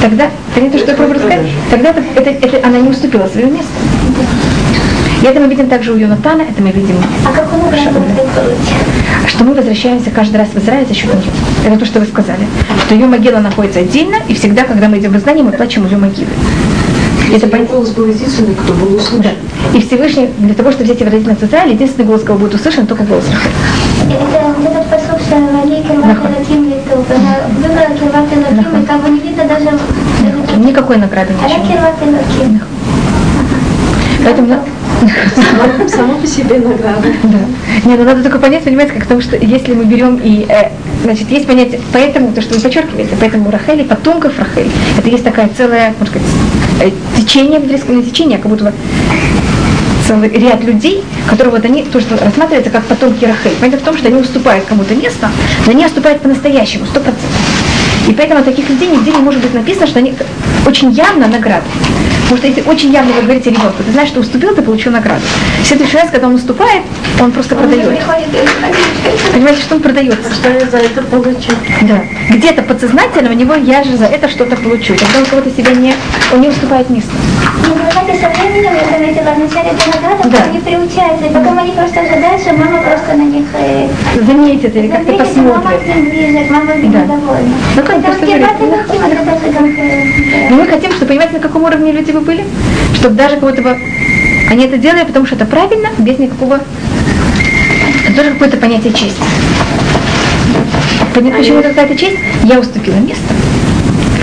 тогда, понимаете, что я пробую сказать? Тогда это, это, она не уступила свое место. И это мы видим также у Йонатана, это мы видим А вы получите? что мы возвращаемся каждый раз в Израиль за счет нее. Это то, что вы сказали. Что ее могила находится отдельно, и всегда, когда мы идем в изгнание, мы плачем ее могилы. Это пон- голос был единственный, кто был услышан. Да. И Всевышний, для того, чтобы взять выразить нас в Израиль, единственный голос, кого будет услышан, только голос. Это вот этот посыл, что Выбрала и как бы не видно даже... Никакой награды. Кирват Элаким. Поэтому, Само, само по себе награда. да. Нет, ну надо только понять, понимаете, как потому что если мы берем и, э, значит, есть понятие, поэтому, то, что вы подчеркиваете, поэтому Рахели, потомков Рахель, это есть такая целая, можно сказать, э, течение, не течение, а как будто бы целый ряд людей, которые вот они тоже рассматриваются как потомки Рахель. Понимаете, в том, что они уступают кому-то место, но они уступают по-настоящему, сто процентов. И поэтому таких людей нигде не может быть написано, что они очень явно награда. Потому что если очень явно вы говорите ребенку, ты знаешь, что уступил, ты получил награду. В следующий раз, когда он уступает, он просто продает. Приходит и Понимаете, что он продается? Что я за это получу? Да. Где-то подсознательно у него я же за это что-то получу. Тогда он кого-то себя не, он не уступает место. И вы знаете, со временем, я заметила, вначале это награда, Да. они приучаются, и потом они просто ожидают, что мама просто на них э, Заметит или как-то мама к посмотрит. ним ближе, мама Да. Ну, как просто говорит, как... э, мы хотим, чтобы, понимаете, на каком уровне люди вы были? Чтобы даже кого-то бы... Они это делали, потому что это правильно, без никакого... Это тоже какое-то понятие чести. Понятно, почему это какая-то честь? Я уступила место.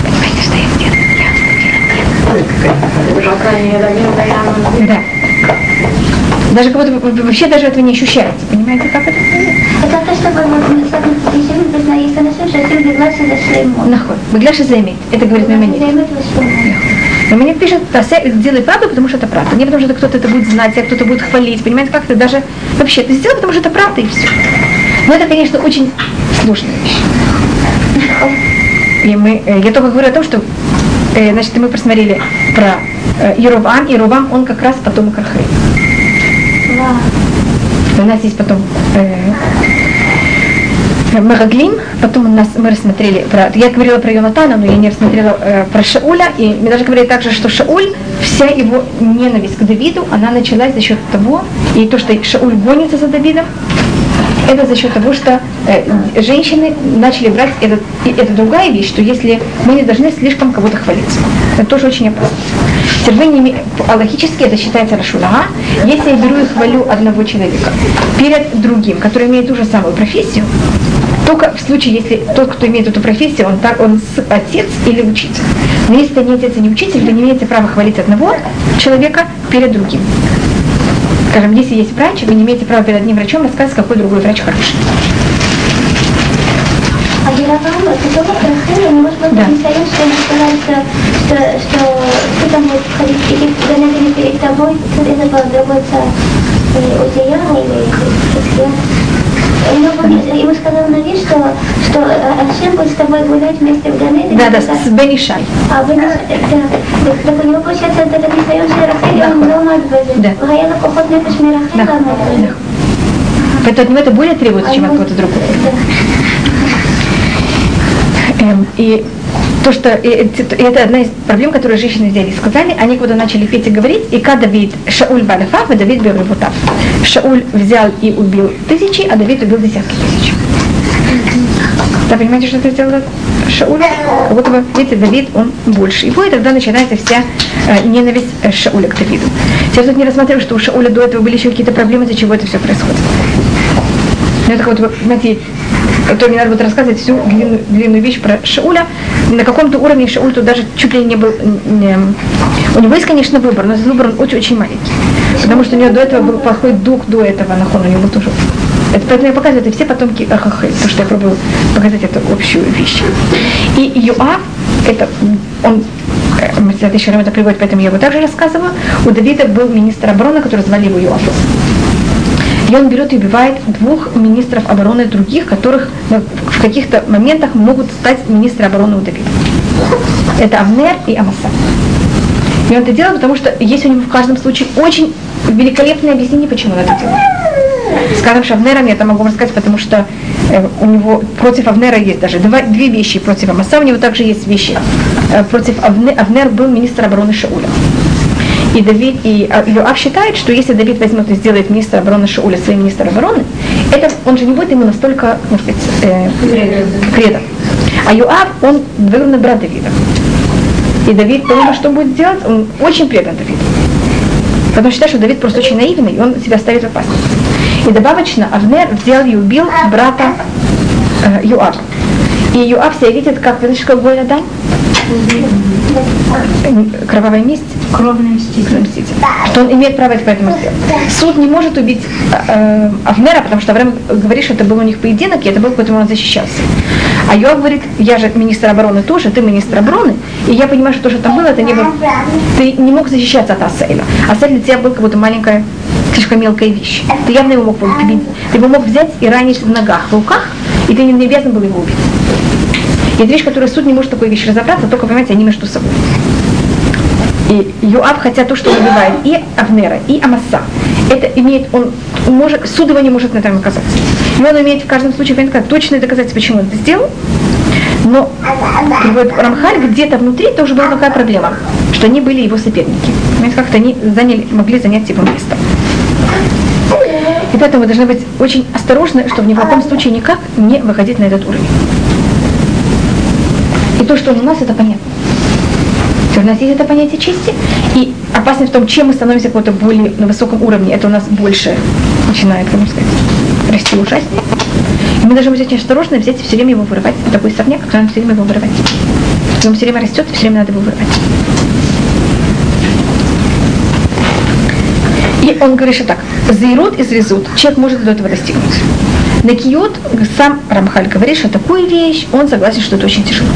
Понимаете, что я сделала? Я уступила место. Да. Даже как будто вообще даже этого не ощущается. Понимаете, как это? Это то, что мы Беглаш за имеет. Это говорит Маймонит. Маймонит пишет, сделай правду, потому что это правда. Не потому что кто-то это будет знать, а кто-то будет хвалить. Понимаете, как-то даже вообще это сделал, потому что это правда и все. Но это, конечно, очень сложная вещь. И мы, э, я только говорю о том, что э, значит, мы просмотрели про э, Ерубам, и Рубам, он как раз потом Кархей. У нас есть потом э, Мараглим, потом у нас мы рассмотрели про, я говорила про Йонатана, но я не рассмотрела э, про Шауля, и мы даже говорили также, что Шауль, вся его ненависть к Давиду, она началась за счет того, и то, что Шауль гонится за Давидом, это за счет того, что э, женщины начали брать этот, и это другая вещь, что если мы не должны слишком кого-то хвалиться. Это тоже очень опасно. Име- аллахически это считается рашулага. Если я беру и хвалю одного человека перед другим, который имеет ту же самую профессию, только в случае, если тот, кто имеет эту профессию, он, так, он отец или учитель. Но если это не отец и не учитель, вы не имеете права хвалить одного человека перед другим. Скажем, если есть врач, вы не имеете права перед одним врачом рассказать, какой другой врач хороший. А Яровам, это тоже Рахеля, может быть, да. Мисаил, что он старается, что, что кто там будет входить, перед тобой, это был другой ему сказал Нави, что, что э, Ашем будет с тобой гулять вместе в Ганеде. Да, да, с Бенишай. А Бенишай, э, да. Так у него получается этот Ниссайон Шерахель, он дома от Бенишай. Да. Гаяла Кохот Нефеш Мирахель, Поэтому от него это более требуется, чем от кого-то другого. Эм, и то, что это это одна из проблем, которые женщины взяли и сказали, они когда начали петь и говорить, и когда Давид Шауль Балафав, и Давид Беревутав. Шауль взял и убил тысячи, а Давид убил десятки тысяч. Да, понимаете, что это сделал Шауль? Как будто бы, видите, Давид, он больше его, и тогда начинается вся э, ненависть э, Шауля к Давиду. Я тут не рассматриваю, что у Шауля до этого были еще какие-то проблемы, из-за чего это все происходит. Ну, это вот, знаете, то мне надо будет рассказывать всю длинную, длинную вещь про Шауля. На каком-то уровне Шауль тут даже чуть ли не был... не- у него есть, конечно, выбор, но выбор он очень-очень маленький. Потому что у него до этого был плохой дух, до этого нахон, у него тоже... Это поэтому я показываю, это все потомки Ахахель, потому что я пробую показать эту общую вещь. И Юав, это он э, Масилат еще это приводит, поэтому я его также рассказываю. У Давида был министр обороны, который звали его Юав. И он берет и убивает двух министров обороны других, которых ну, в каких-то моментах могут стать министры обороны у Давида. Это Авнер и Амаса. И он это делает, потому что есть у него в каждом случае очень великолепное объяснение, почему он это делает. Скажем, что Авнером я это могу рассказать, потому что э, у него против Авнера есть даже два, две вещи против Амаса, у него также есть вещи. Э, против Авне, Авнер был министр обороны Шауля. И Давид и а, Йоав считает, что если Давид возьмет и сделает министра обороны Шауля своим министром обороны, это он же не будет ему настолько, может быть, э. А Йоав, он двоюродный брат Давида. И Давид, помимо что будет делать, он очень предан Давиду. Потому что считает, что Давид просто очень наивный, и он себя ставит в опасность. И добавочно Авнер взял и убил брата э, Юава. И Юав себя видит, как, знаете, как Голя Дань? Кровавая месть. Кровный мститель. мститель. Что он имеет право это поэтому сделать. Суд не может убить э, Авнера, потому что Авраам говорит, что это был у них поединок, и это был, поэтому он защищался. А Йоав говорит, я же министр обороны тоже, ты министр обороны, и я понимаю, что то, что там было, это не было... Ты не мог защищаться от Асейла. Асейль для тебя был как будто маленькая, слишком мелкая вещь. Ты явно его мог победить. Ты его мог взять и ранить в ногах, в руках, и ты не обязан был его убить. Есть вещь, которую суд не может такой вещи разобраться, только, понимаете, они между собой. И Юав, хотя то, что убивает и Авнера, и Амаса, это имеет, он может, суд его не может на этом наказать. И он имеет в каждом случае понятно, точное доказательство, почему он это сделал. Но приводит Рамхаль, где-то внутри тоже была такая проблема, что они были его соперники. Понимаете, как-то они заняли, могли занять его место. И поэтому вы должны быть очень осторожны, чтобы ни в каком случае никак не выходить на этот уровень. И то, что он у нас, это понятно. У нас есть это понятие чести, и опасность в том, чем мы становимся какой-то более на высоком уровне, это у нас больше начинает, как можно сказать, расти ужаснее. И мы должны быть очень осторожны, взять и все время его вырывать. Это такой сорняк, который нам все время его вырывать. Он все время растет, и все время надо его вырывать. И он говорит, что так, заирут и зрезут, человек может до этого достигнуть. Накиют, сам Рамхаль говорит, что такую вещь, он согласен, что это очень тяжело.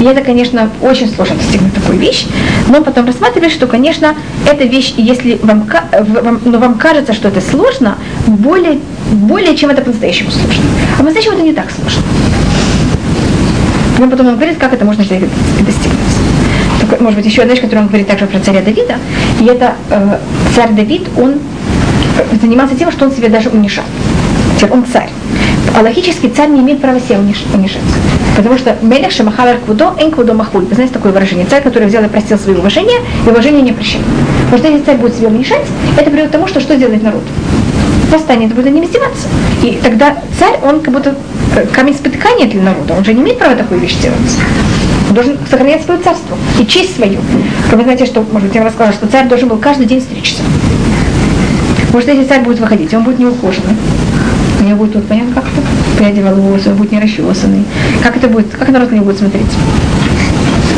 И это, конечно, очень сложно достигнуть такую вещь, но потом рассматриваешь, что, конечно, эта вещь, если вам, вам, но вам кажется, что это сложно, более, более чем это по-настоящему сложно. А по-настоящему это не так сложно. Он потом нам говорит, как это можно достигнуть. Такой, может быть, еще одна вещь, которую он говорит также про царя Давида, и это э, царь Давид, он э, занимался тем, что он себя даже унижал. Он царь. А логически царь не имеет права себя униж- унижать. Потому что Мелех Шамахавер Квудо, Эн Квудо Махуль. Вы знаете такое выражение? Царь, который взял и простил свои уважения, и уважение не прощает. Потому что если царь будет себя унижать, это приведет к тому, что что сделает народ? Восстанет, будет ним издеваться. И тогда царь, он как будто э, камень спотыкания для народа. Он же не имеет права такую вещь делать. Он должен сохранять свое царство и честь свою. Как вы знаете, что, может быть, я вам рассказала, что царь должен был каждый день стричься. Может, если царь будет выходить, он будет неухоженный. Него будет тут понятно как-то, пряди волос, он будет не расчесанный. Как это будет, как народ на него будет смотреть?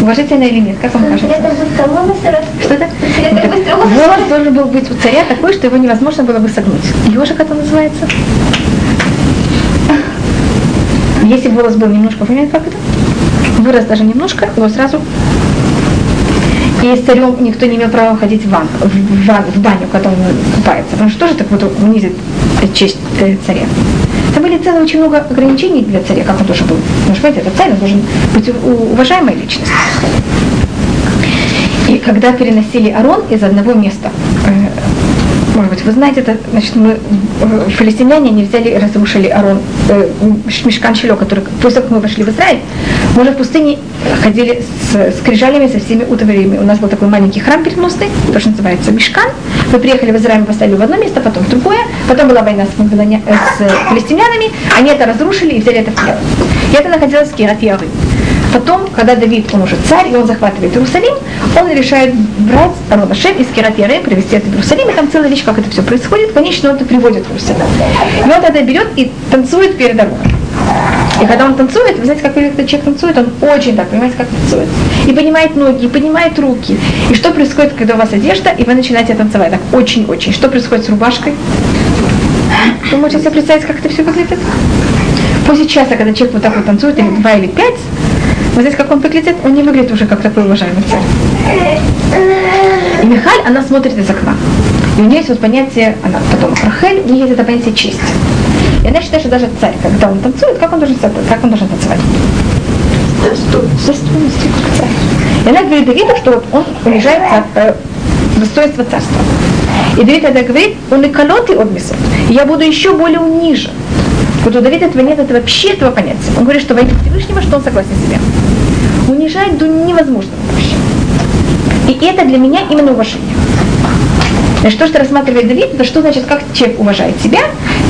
Уважительно или нет? Как вам кажется? Что это? Волос должен был быть у царя такой, что его невозможно было бы согнуть. Ежик это называется? Если волос был немножко, понимаете, как это? Вырос даже немножко, его сразу и с царем никто не имел права ходить в, ван, в, ван, в баню, когда он купается. Потому что тоже так вот унизит честь э, царя. Там были целое очень много ограничений для царя, как он тоже был. Потому что, понимаете, это царь, должен быть уважаемой личностью. И когда переносили Арон из одного места может быть, вы знаете, это, значит, мы, э, филистимляне, они взяли разрушили Арон, э, Мешкан Шило, который, после того, как мы вошли в Израиль, мы уже в пустыне ходили с скрижалями, со всеми утварями. У нас был такой маленький храм переносный, тоже называется Мешкан. Мы приехали в Израиль, поставили в одно место, потом в другое. Потом была война с, э, с филистимлянами, они это разрушили и взяли это в плен. И это находилось в Кират Потом, когда Давид, он уже царь, и он захватывает Иерусалим, он решает брать Арона Шем из Кератьяре, привезти это в Иерусалим, и там целая вещь, как это все происходит. Конечно, он это приводит в Иерусалим. И он тогда берет и танцует перед Ароном. И когда он танцует, вы знаете, как этот человек танцует, он очень так, понимаете, как танцует. И поднимает ноги, и поднимает руки. И что происходит, когда у вас одежда, и вы начинаете танцевать? Так очень-очень. Что происходит с рубашкой? Вы можете себе представить, как это все выглядит? После часа, когда человек вот так вот танцует, или два или пять, вы знаете, как он выглядит? Он не выглядит уже как такой уважаемый царь. И Михаль, она смотрит из окна. И у нее есть вот понятие, она потом Рахель, у нее есть это понятие чести. И она считает, что даже царь, когда он танцует, как он должен, как он должен танцевать? Достоинством, как царь. И она говорит Давиду, что вот он унижает э, достоинство царства. И Давид тогда говорит, он и колоты и я буду еще более унижен. Вот у Давида этого нет, это вообще этого понятия. Он говорит, что во имя Всевышнего, что он согласен себе. Унижать до невозможно вообще. И это для меня именно уважение. Значит, то, что рассматривает Давид, это что значит, как человек уважает себя,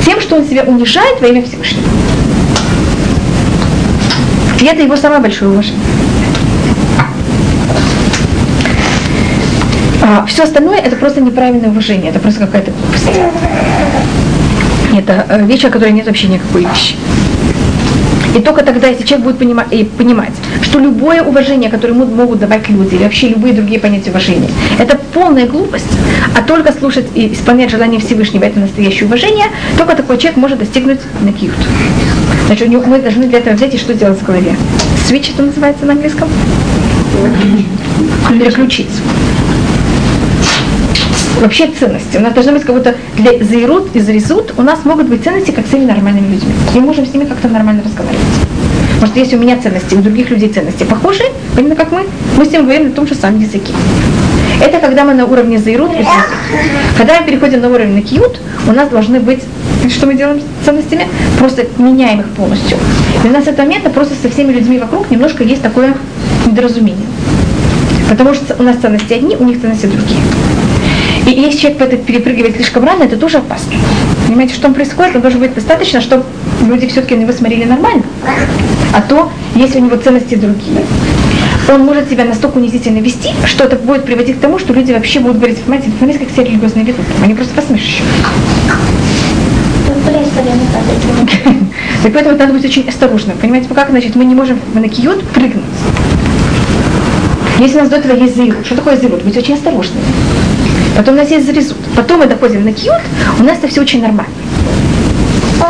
тем, что он себя унижает во имя Всевышнего. И это его самое большое уважение. А все остальное это просто неправильное уважение, это просто какая-то глупость. Это э, вещь, о которой нет вообще никакой вещи. И только тогда, если человек будет понимать, и понимать, что любое уважение, которое ему могут давать люди, или вообще любые другие понятия уважения, это полная глупость, а только слушать и исполнять желание Всевышнего, это настоящее уважение, только такой человек может достигнуть на кьют. Значит, мы должны для этого взять и что делать в голове? Свич это называется на английском? Переключить вообще ценности. У нас должны быть как будто для заирут и зарисут у нас могут быть ценности, как с всеми нормальными людьми. Мы можем с ними как-то нормально разговаривать. Может, если у меня ценности, у других людей ценности похожи, именно как мы, мы с ним говорим на том же самом языке. Это когда мы на уровне заирут и. Когда мы переходим на уровень на кьют, у нас должны быть что мы делаем с ценностями? Просто меняем их полностью. И у нас это момента просто со всеми людьми вокруг немножко есть такое недоразумение. Потому что у нас ценности одни, у них ценности другие. И если человек в этот перепрыгивает слишком рано, это тоже опасно. Понимаете, что происходит? Он должен быть достаточно, чтобы люди все-таки на него смотрели нормально. А то, если у него ценности другие, он может себя настолько унизительно вести, что это будет приводить к тому, что люди вообще будут говорить, понимаете, смотрите, как все религиозные ведут. Они просто посмешища. Так поэтому надо быть очень осторожным. Понимаете, как, значит, мы не можем на киот прыгнуть. Если у нас до этого есть зырут, что такое зырут? Быть очень осторожными потом у нас есть зарезут, потом мы доходим на кьют, у нас это все очень нормально.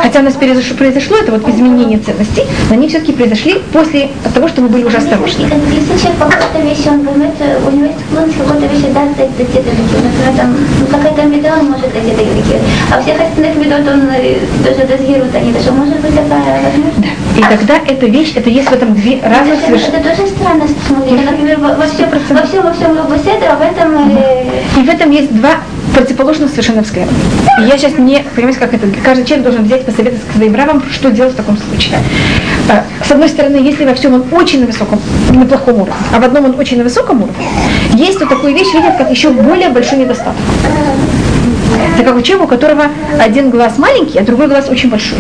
Хотя у нас произошло, произошло это вот изменение ценностей, но они все-таки произошли после того, что мы были уже осторожны. Если человек по какой-то вещи, он поймет, у него есть склонность какой-то вещи да, дать Например, там ну, какая-то меда, он может дать это. А всех остальных медот он даже дозирует, они даже может быть такая возможность. Да. И тогда эта вещь, это есть в этом две разных совершенно. Это тоже странно смотреть. Например, во всем, во всем, во всем любовь а в этом... И в этом есть два противоположных совершенно взгляда. И я сейчас не, понимаете, как это, каждый человек должен взять посоветовать к своим равам, что делать в таком случае. А, с одной стороны, если во всем он очень на высоком, на плохом уровне, а в одном он очень на высоком уровне, есть вот такую вещь, видят, как еще более большой недостаток. Это как у человека, у которого один глаз маленький, а другой глаз очень большой.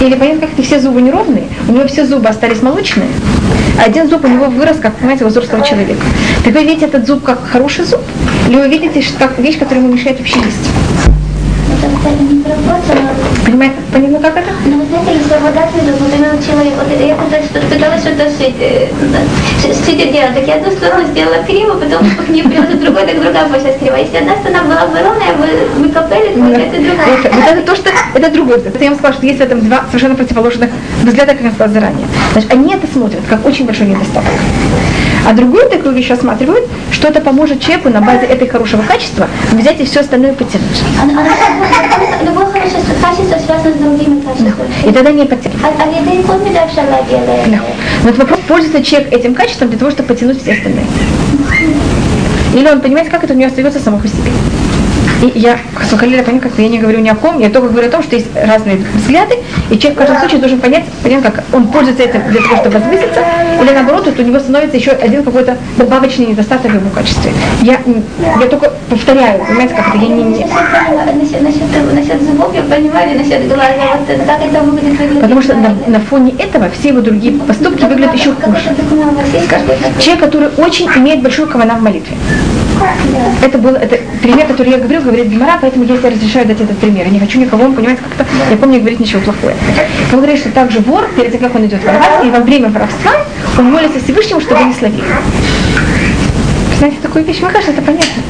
Или понятно, как-то все зубы неровные, у него все зубы остались молочные, один зуб у него вырос, как, понимаете, у взрослого человека. Так вы видите этот зуб как хороший зуб, или вы видите как вещь, которая ему мешает вообще есть? Понимаете, понятно, как это? Цветет, вот именно человек, вот я что-то, пыталась что-то шить, шить делать, так я одну сторону сделала криво, потом к ней приложила другой, так другая получилась криво. Если одна сторона была бы ровная, вы, вы копали, то получается другая. Вот, вот это то, что это другой взгляд. Это я вам сказала, что есть в этом два совершенно противоположных взгляда, как я сказала заранее. Значит, они это смотрят как очень большой недостаток. А другую такую вещь рассматривают, что это поможет человеку на базе этой хорошего качества взять и все остальное потянуть. Оно как бы- любое хорошее качество связано с другими качествами. И тогда не. А, а делает. Да. Вот вопрос, пользуется человек этим качеством для того, чтобы потянуть все остальные. Или он понимает, как это у него остается само по себе. И я, Сухалиля, понятно, как я не говорю ни о ком, я только говорю о том, что есть разные взгляды, и человек в каждом случае должен понять, понять, как он пользуется этим для того, чтобы возвыситься, или наоборот, вот у него становится еще один какой-то добавочный недостаток в его качестве. Я, я только повторяю, понимаете, как это, я не, не- Насчет, насчет, насчет зубов я понимаю, насчет глаза, вот это, как это будет выглядеть. потому что на, на фоне этого все его другие поступки выглядят еще хуже. это? Человек, который очень имеет большую кавана в молитве. Это был это пример, который я говорил, говорит Гимара, поэтому я себе разрешаю дать этот пример. Я не хочу никого, понимаете, как-то, я помню, говорить ничего плохое. Он говорит, что также вор, перед тем, как он идет воровать, и во время воровства, он молится Всевышнему, чтобы не словили. Знаете, такую вещь, мне кажется, это понятно.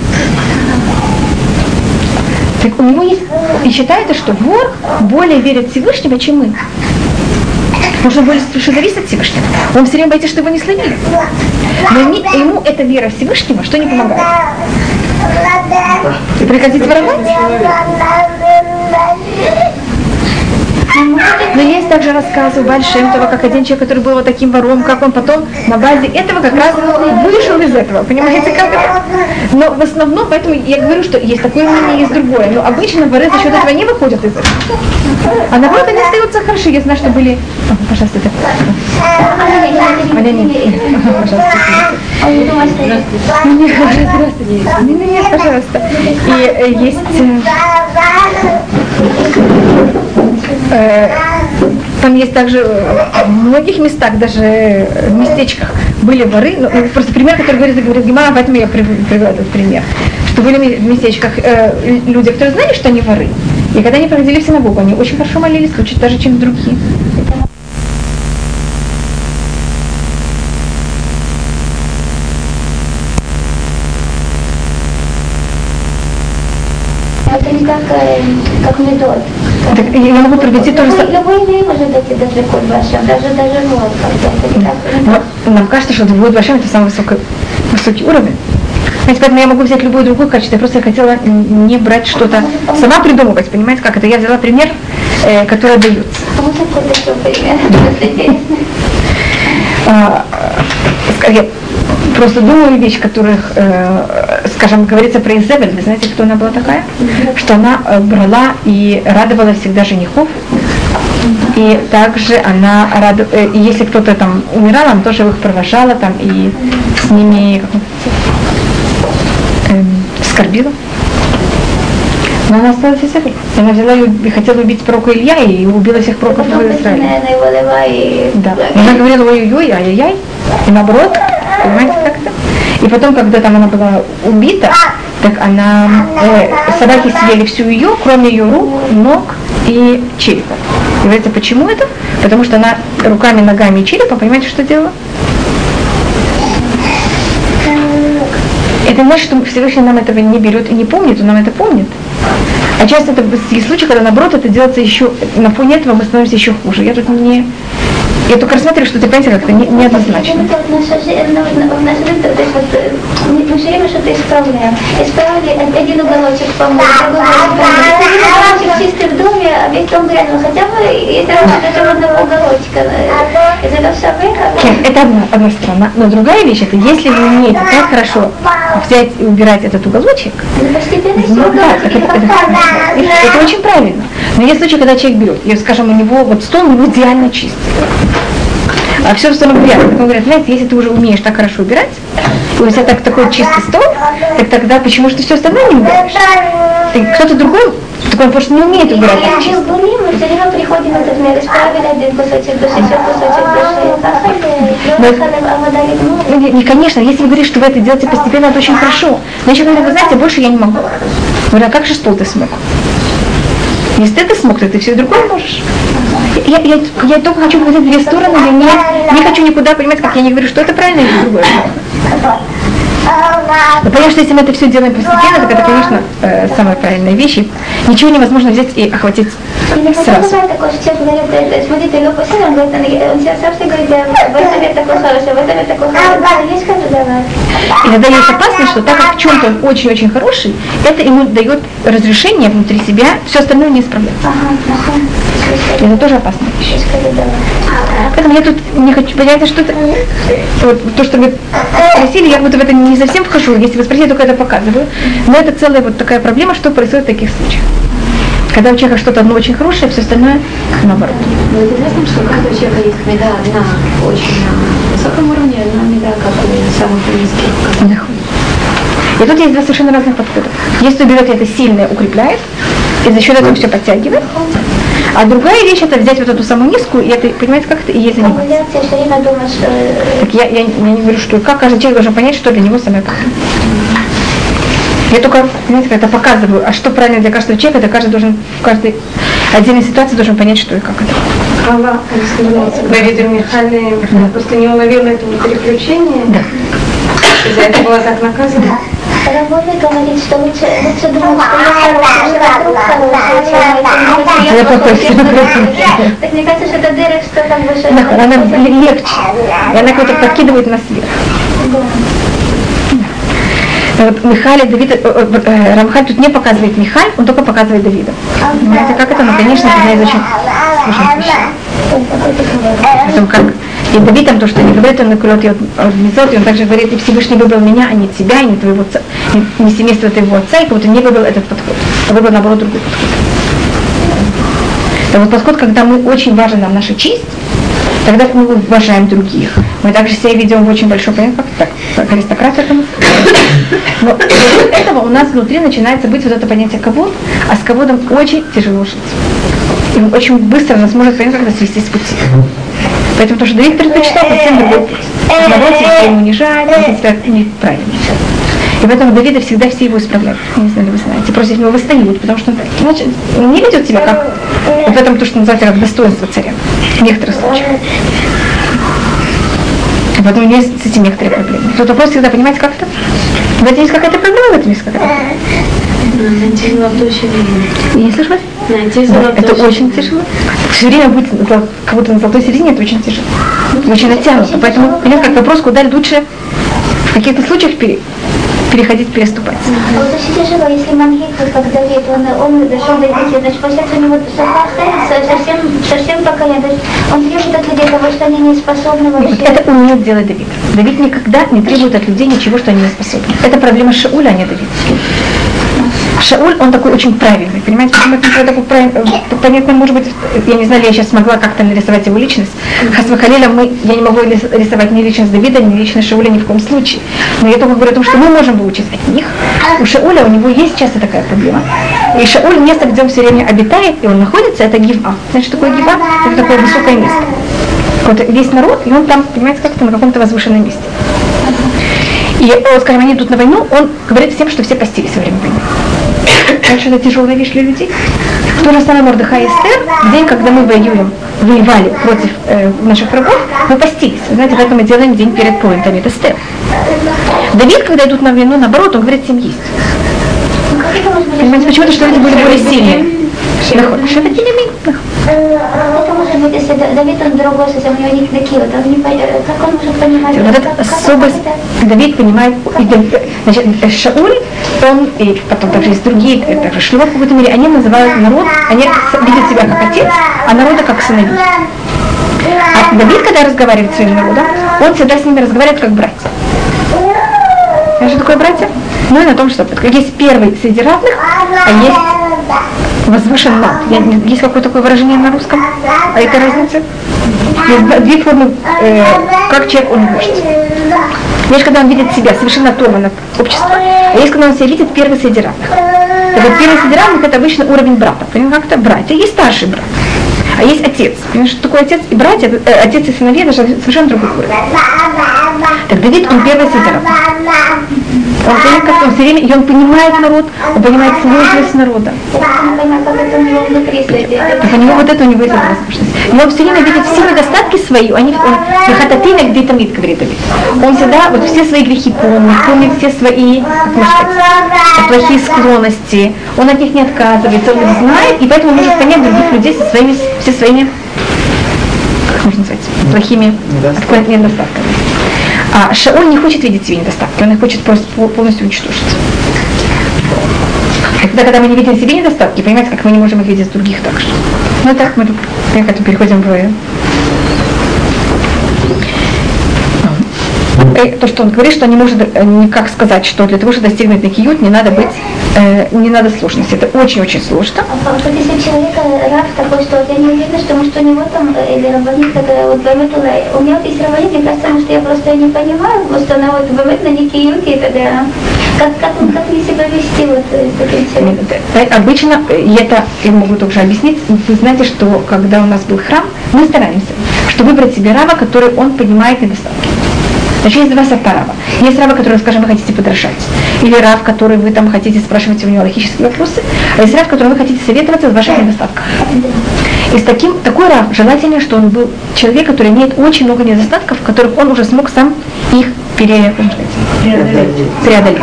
Так у него есть, и считается, что вор более верит Всевышнего, чем мы. Он более что зависит от Всевышнего. Он все время боится, что его не словили. Но ему эта вера Всевышнего что не помогает. И прекратить воровать. Но есть также рассказы у Большемтова, как один человек, который был вот таким вором, как он потом на базе этого как раз вышел из этого. Понимаете, как это? Но в основном, поэтому я говорю, что есть такое мнение, есть другое. Но обычно воры за счет этого не выходят из этого. А наоборот, они остаются хороши. Я знаю, что были... О, пожалуйста, это... Аня, нет. Пожалуйста. Что есть. Нет, здравствуйте. Нет, пожалуйста. И э, есть... э, там есть также э, в многих местах, даже э, в местечках, были воры. Ну, ну, просто пример, который говорит, говорит Гимара, поэтому я прив- привела этот пример. Что были в местечках э, люди, которые знали, что они воры. И когда они приходили в синагогу, они очень хорошо молились, лучше даже, чем другие. Это не как, э, как метод. Так, я могу привести то же самое. Любой еврей может дойти до Трикот Башем, даже даже. Но нам кажется, что двое большим это самый высокий, высокий уровень. Знаете, поэтому я могу взять любое другое качество. Я просто хотела не брать что-то, сама придумывать, понимаете, как это. Я взяла пример, э, который дается. А вот такой еще пример. Просто думаю вещь, которых, э, скажем, говорится про Изабель. Вы знаете, кто она была такая? Что она э, брала и радовала всегда женихов. И также она раду... э, и если кто-то там умирал, она тоже их провожала там и с ними эм, скорбила. Но она осталась Изабель. Она взяла и хотела убить пророка Илья и убила всех пророков в Израиле. Да. Она говорила, ой-ой-ой, ай-яй-яй. И наоборот, понимаете, как это? И потом, когда там она была убита, так она, э, собаки съели всю ее, кроме ее рук, ног и черепа. И говорится, почему это? Потому что она руками, ногами и черепом, понимаете, что делала? Это значит, что Всевышний нам этого не берет и не помнит, он нам это помнит. А часто это есть случаи, когда наоборот это делается еще, на фоне этого мы становимся еще хуже. Я тут не... Я только рассматриваю, что это, понимаете, как-то не- неоднозначно. Это вот наша жизнь, ну, ну, в нашей жизни, то есть вот э, мы все время что-то исправляем. Исправили од- один уголочек помыть, другой уголочек уголочек чистый в доме, а весь дом грязный. Хотя бы равно от одного уголочка. э, Из этого шабека. Кен, Это одна, одна сторона. Но другая вещь, это если вы умеете так хорошо взять и убирать этот уголочек, все ну да, это, это- это- это очень правильно. Но есть случаи, когда человек берет, и, скажем, у него вот стол у него идеально чистый. А все в сторону грязно. Так он говорит, знаете, если ты уже умеешь так хорошо убирать, и у тебя так, такой чистый стол, так тогда почему же ты все остальное не убираешь? Кто-то другой, так он просто не умеет убирать так чисто. мы все время приходим этот мир, исправили один кусочек души, еще кусочек души. Не, не, конечно, если вы говорите, что вы это делаете постепенно, это очень хорошо. Но еще говорю, вы знаете, больше я не могу. Говорю, а как же стол ты смог? Если ты это смог, то ты все другое можешь. Я, я, я только хочу показать две стороны, я не, не хочу никуда, понимаете, как я не говорю, что это правильно или другое. Но понятно, что если мы это все делаем постепенно, так это, конечно, э, самая правильная вещь. И ничего невозможно взять и охватить Иногда сразу. бывает такое, что человек говорит, э, смотрите, ну посмотрим, он говорит, он сейчас сам себе говорит, я в этом я такой хороший, в этом я такой хороший. Я скажу, давай. Иногда есть опасность, что так как в чем-то он очень-очень хороший, это ему дает разрешение внутри себя все остальное не исправлять. Ага, ага. Это тоже опасная вещь. Скажи, давай. Поэтому я тут не хочу, понятно, что это, вот, то, что вы спросили, я вот в это не совсем вхожу, если вы спросите, я только это показываю. Но это целая вот такая проблема, что происходит в таких случаях. Когда у человека что-то одно очень хорошее, все остальное наоборот. Но это известно, что у каждого человека есть меда одна очень на высоком уровне, одна меда как у самых низких. И тут есть два совершенно разных подхода. Кто берет это сильное, укрепляет, и за счет этого все подтягивает. А другая вещь это взять вот эту самую низкую, и это, понимаете, как это и ей заниматься. Популяция все время думает, что э, Так я, я, я не говорю, что как каждый человек должен понять, что для него самое правильное. Я только, понимаете, как это показываю, а что правильно для каждого человека, это каждый должен в каждой отдельной ситуации должен понять, что и как это. Хава Давида Михайле просто не уловила этого переключения. Да. И за это была так наказана. Раволя говорит, что лучше, лучше думать, что я хороший, что я хороший, я Так мне кажется, что это дырок, что бы, что Да, она легче. И она как-то подкидывает нас вверх. Вот Михаил, Давид, э, э, э, Рамхаль тут не показывает Михаль, он только показывает Давида. Понимаете, как это? Ну, конечно, это одна из очень сложных вещей. Потом как и Давид там то, что не говорит, он накроет ее от Мизот, и он также говорит, и Всевышний выбрал меня, а не тебя, и не твоего отца, не, не семейство твоего отца, и как будто не выбрал этот подход, а выбрал наоборот другой подход. Это вот подход, когда мы очень важна нам наша честь, тогда мы уважаем других. Мы также себя ведем в очень большой понятно, как так, как мы. Но после этого у нас внутри начинается быть вот это понятие кого, а с кого-то очень тяжело жить. И очень быстро нас может понять, как свести с пути. Поэтому то, что Давид предпочитал, совсем другой путь. Наоборот, себя не унижать, себя неправильно. И поэтому Давида всегда все его исправляют. Я не знаю, вы знаете. Против него восстают, потому что он, он не ведет себя как вот в этом то, что называется как достоинство царя. В некоторых случаях. И поэтому у него есть с этим некоторые проблемы. Тут вопрос всегда понимаете, как это? В этом есть какая-то проблема, в этом есть какая-то проблема. Найти золотую середину. Не слышу вас? Найти золотую это середину. очень тяжело. Все время быть будто на золотой середине, это очень тяжело. Очень натянуто. Поэтому, понимаете, как вопрос, куда лучше в каких-то случаях пере- переходить, переступать. А вот очень тяжело, если мангит, вот как Давид, он, он дошел до этих, значит, получается, у него шафа совсем, совсем поколение. То есть он требует от людей того, что они не способны Вот вообще. это умеет делать Давид. Давид никогда не требует от людей ничего, что они не способны. Это проблема Шауля, а не Давида. Шауль, он такой очень правильный, понимаете, почему это такой правильный, э, понятно, может быть, я не знаю, я сейчас смогла как-то нарисовать его личность. Хасвахалиля, мы, я не могу рис- рисовать ни личность Давида, ни личность Шауля ни в коем случае. Но я только говорю о том, что мы можем выучить от них. У Шауля, у него есть часто такая проблема. И Шауль, место, где он все время обитает, и он находится, это Гива. Что такое Гива? Это такое высокое место. Вот весь народ, и он там, понимаете, как-то на каком-то возвышенном месте. И, э, скажем, они идут на войну, он говорит всем, что все постились во время войны. Дальше это тяжелая вещь для людей. То же самое Мордыха и Эстер, в день, когда мы воюем, воевали против э, наших врагов, мы постились. Знаете, поэтому мы делаем день перед поем, там это Эстер. Давид, когда идут на войну, наоборот, он говорит, всем есть. Понимаете, почему-то, что люди были более сильные. Это может быть, если Да- Давид, он другой совсем, у него не такие, вот он не пойдет, как он может понимать? Вот эта как особость это- Давид понимает, Дав- значит, э, Шауль, он, и потом также есть другие, э, также Шлюма в какой-то мере, они называют народ, они видят себя как отец, а народа как сыновей. А Давид, когда разговаривает с своим народом, он всегда с ними разговаривает как братья. Знаешь, что такое братья? Ну и на том, что есть первый среди равных, а есть возвышен над. Я Есть какое такое выражение на русском? А это разница? Есть две формы, э, как человек, он вождь. Есть, когда он видит себя совершенно оторван от общества, а есть, когда он себя видит первый среди равных. Так вот, первый среди равных это обычно уровень брата. Понимаете, как это братья? Есть старший брат. А есть отец. Понимаешь, что такое отец и братья? Э, отец и сыновья, это совершенно другой уровень. Так Давид, он первый сидеров. Он как он все время, и он понимает народ, он понимает сложность народа. Так у него вот это у него есть возможность. И он все время видит все недостатки свои, они, он, Мехататина где тамид, говорит Давид. Он всегда вот все свои грехи помнит, помнит все свои, как сказать, плохие склонности, он от них не отказывается, он их знает, и поэтому может понять других людей со своими, все своими, как можно сказать, плохими недостатками. А Шауль не хочет видеть себе недостатки, он их хочет полностью уничтожить. Тогда, когда мы не видим себе недостатки, понимаете, как мы не можем их видеть других также. Ну так мы тут переходим в э, то, что он говорит, что не может э, никак сказать, что для того, чтобы достигнуть накиют, не надо быть, э, не надо сложности. Это очень-очень сложно. А вот если человек раб такой, что я не уверена, что может у него там, э, или рабанит, такая вот Баметула, у меня вот есть рабанит, мне кажется, может я просто не понимаю, просто она вот Бамет на никиют, и тогда как, как, как мне себя вести вот с таким человеком? Обычно, и это я могу тоже объяснить, вы знаете, что когда у нас был храм, мы стараемся, что выбрать себе раба, который он понимает недостатки. Значит, есть два сорта раба. Есть раба, который, скажем, вы хотите подражать. Или раб, который вы там хотите спрашивать у него логические вопросы. А есть раб, который вы хотите советоваться в ваших недостатках. И с таким, такой раб желательно, что он был человек, который имеет очень много недостатков, которых он уже смог сам их пере, преодолеть.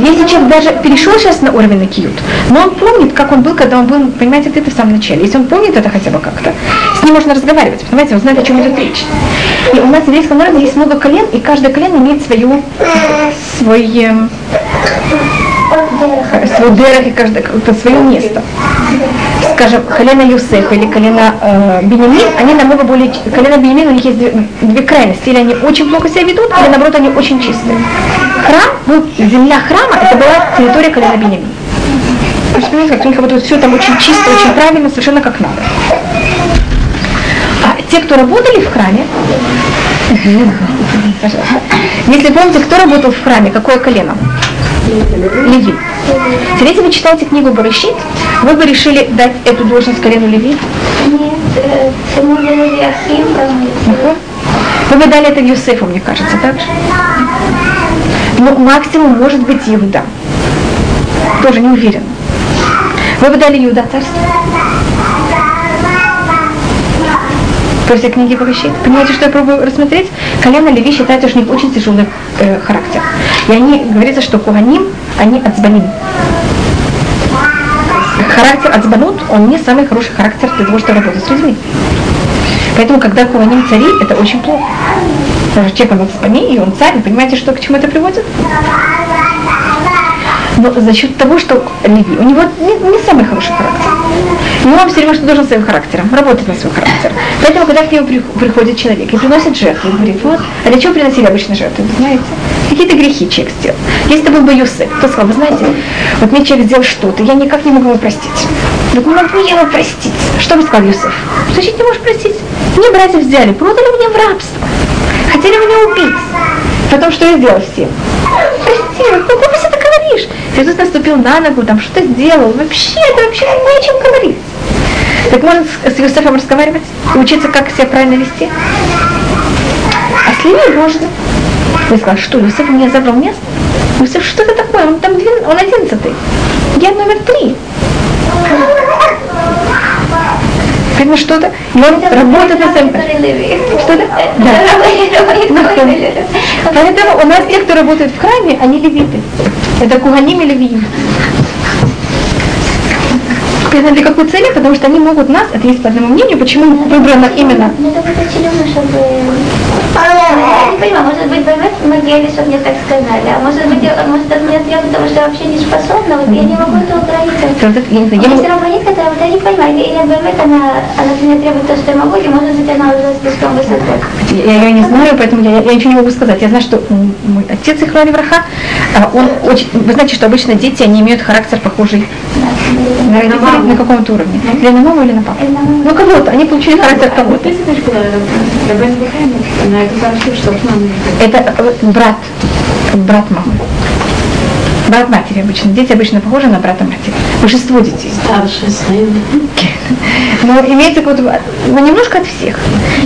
Если человек даже перешел сейчас на уровень на киют, но он помнит, как он был, когда он был, понимаете, это в самом начале. Если он помнит это хотя бы как-то, с ним можно разговаривать, понимаете, он знает, о чем идет речь. И у нас в еврейском народе есть много колен, и каждое колено имеет свою, свой, эм, свой дерах и каждое, свое место скажем, колено Юсеф или колено э, Бенемин, они намного более... Колено Бенемин, у них есть две, две крайности. Или они очень плохо себя ведут, или наоборот, они очень чистые. Храм, ну, земля храма, это была территория колена Бенемин. То есть, понимаете, как у них вот все там очень чисто, очень правильно, совершенно как надо. А те, кто работали в храме, если помните, кто работал в храме, какое колено? Леви. Теперь, если вы читаете книгу Барышит, вы бы решили дать эту должность колену Леви? Нет, ему дали Ахим, Вы бы дали это Юсефу, мне кажется, так же? Ну, максимум может быть Иуда. Тоже не уверен. Вы бы дали Иуда царство? После книги Барышит. Понимаете, что я пробую рассмотреть? Колено Леви считается, что у них очень тяжелый э, характер. И они, говорится, что Куганим, они отзбаним. Характер отзбанут, он не самый хороший характер для того, чтобы работать с людьми. Поэтому, когда Куганим цари, это очень плохо. Даже человек он отзбани, и он царь, вы понимаете, что к чему это приводит? Но за счет того, что Леви, у него не, не самый хороший характер. И он все время что должен своим характером, работать на свой характер. Поэтому, когда к нему приходит человек и приносит жертву, он говорит, вот, а для чего приносили обычно жертву, вы знаете? Какие-то грехи человек сделал. Если это был бы Юсеф, то сказал, вы знаете, вот мне человек сделал что-то, я никак не могу его простить. Вот могу я его простить. Что бы сказал Юсеф? Значит, не можешь простить? Мне братьев взяли, продали меня в рабство. Хотели меня убить. Потом что я сделал всем? Прости, ну как ты это говоришь? Тут наступил на ногу, там что-то сделал. Вообще, это вообще не о чем говорить. Так можно с, Юсефом разговаривать учиться, как себя правильно вести? А с Левией можно. Я сказала, что Юсеф меня забрал место? Юсеф, что это такое? Он там он одиннадцатый. Я номер три. Поэтому что-то, и он работает на своем... Что-то? Да. Поэтому у нас те, кто работает в храме, они левиты. Это куганим и левиим. Понятно, для какой цели? Потому что они могут нас, это есть по одному мнению, почему выбрано именно. Ну, это очень чтобы... Я не понимаю, может быть, поймет могили, чтобы мне так сказали, а может быть, может, от меня требует того, что я вообще не способна, вот я не могу это утроить. Есть равнит, которая вот я не понимаю, или Баймет, она, она от меня требует то, что я могу, или может быть, она уже слишком высоко. Я ее не знаю, поэтому я, я ничего не могу сказать. Я знаю, что мой отец Ихрали Враха, а он очень... Вы знаете, что обычно дети, они имеют характер похожий на родителей на каком-то уровне. Или на маму, или на папу. Ну, кого-то. Они получили характер кого-то. Это э, брат, брат мамы. Брат матери обычно. Дети обычно похожи на брата матери. Большинство детей. Старший сын. Но имеется вот, ну, немножко от всех.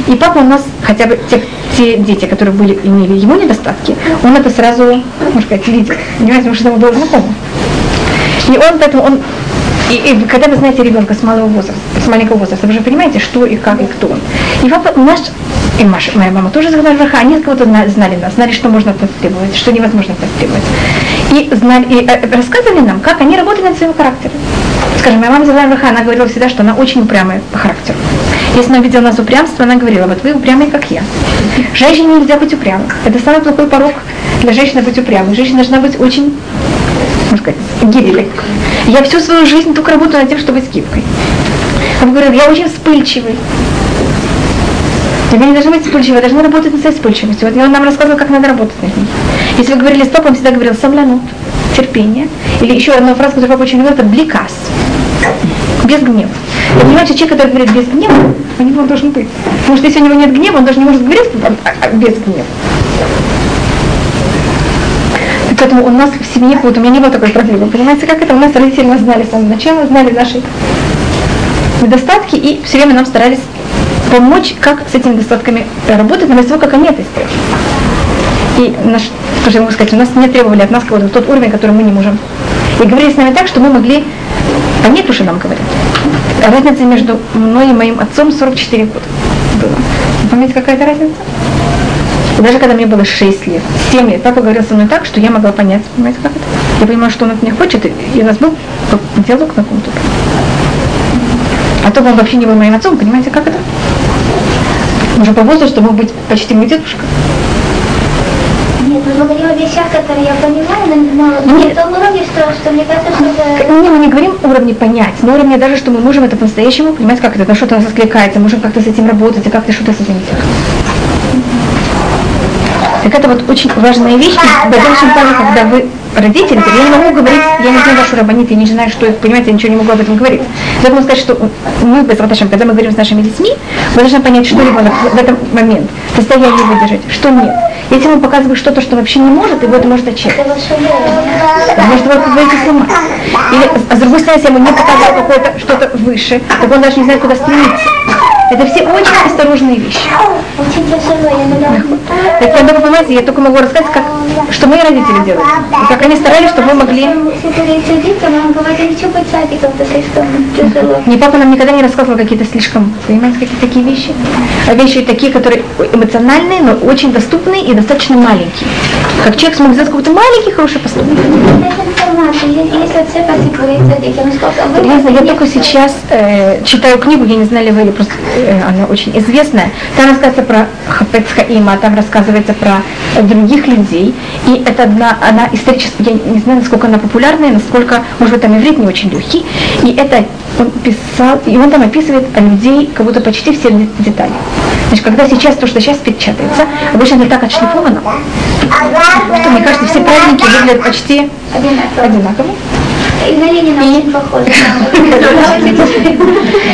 И папа у нас, хотя бы те, те дети, которые были, имели его недостатки, он это сразу, можно сказать, видел. Понимаете, потому что ему было знакомо. И он поэтому он и, и когда вы знаете ребенка с малого возраста, с маленького возраста, вы же понимаете, что и как и кто он. И папа наш и Маша, моя мама тоже сказала Раха, они кого-то знали нас, знали, что можно потребовать, что невозможно потребовать. И, знали, и э, рассказывали нам, как они работали над своим характером. Скажем, моя мама взяла Раха, она говорила всегда, что она очень упрямая по характеру. Если она видела нас упрямство, она говорила, вот вы упрямые, как я. Женщине нельзя быть упрямой. Это самый плохой порог для женщины быть упрямой. Женщина должна быть очень можно сказать, гибкой. Я всю свою жизнь только работаю над тем, чтобы быть гибкой. Он говорил, я очень вспыльчивый. Тебе не должны быть вспыльчивы, вы должны работать над своей вспыльчивостью. Вот он нам рассказывал, как надо работать над ней. Если вы говорили стоп, он всегда говорил самлянут, терпение. Или еще одна фраза, которую папа очень любил, это бликас. Без гнева. Вы понимаете, человек, который говорит без гнева, у него должен быть. Потому что если у него нет гнева, он даже не может говорить без гнева. Поэтому у нас в семье, вот у меня не было такой проблемы. Понимаете, как это? У нас родители нас знали с самого начала, знали наши недостатки и все время нам старались помочь, как с этими недостатками работать, на того, как они это сделают. И наш, тоже я могу сказать, у нас не требовали от нас какого-то тот уровень, который мы не можем. И говорили с нами так, что мы могли понять, что нам говорят. Разница между мной и моим отцом 44 года была. Помните, какая это разница? И даже когда мне было 6 лет, 7 лет, папа говорил со мной так, что я могла понять, понимаете, как это? Я понимаю, что он от меня хочет, и у нас был диалог на каком-то. А то бы он вообще не был моим отцом, понимаете, как это? Уже по возрасту мог быть почти мой дедушка. Нет, мы говорим о вещах, которые я понимаю, но, но Нет. на том уровне, что, что мне кажется, что это... Не, мы не говорим уровне понять, но уровне даже, что мы можем это по-настоящему понимать, как это, на что-то нас откликается, можем как-то с этим работать, и как-то что-то с этим делать. Так это вот очень важная вещь, и в дальнейшем плане, когда вы родители, я не могу говорить, я не знаю вашу рабонит, я не знаю, что, понимаете, я ничего не могу об этом говорить. Я могу сказать, что мы, когда мы говорим с нашими детьми, мы должны понять, что ребенок в этот момент в состоянии выдержать, что нет. Если ему показываю что-то, что вообще не может, его это может отчаять. Может его выйти с ума. Или, а с другой стороны, если ему не показываю какое-то что-то выше, так он даже не знает, куда стремиться. Это все очень осторожные вещи. Так я только, понимаете, я только могу рассказать, как, что мои родители делают. И как они старались, чтобы мы могли... Не папа нам никогда не рассказывал какие-то слишком, понимаете, какие-то такие вещи. А вещи такие, которые эмоциональные, но очень доступные и достаточно маленькие. Как человек смог сделать какой-то маленький хороший поступок. Я, только сейчас э, читаю книгу, я не знаю, ли вы, или просто она очень известная. Там рассказывается про Хафец Хаима, там рассказывается про э, других людей. И это одна, она исторически, я не знаю, насколько она популярная, насколько, может быть, там иврит не очень легкий. И это он писал, и он там описывает о людей, как будто почти все детали. Значит, когда сейчас то, что сейчас печатается, обычно не так отшлифовано, что, мне кажется, все праздники выглядят почти одинаково. И на Ленина очень похоже.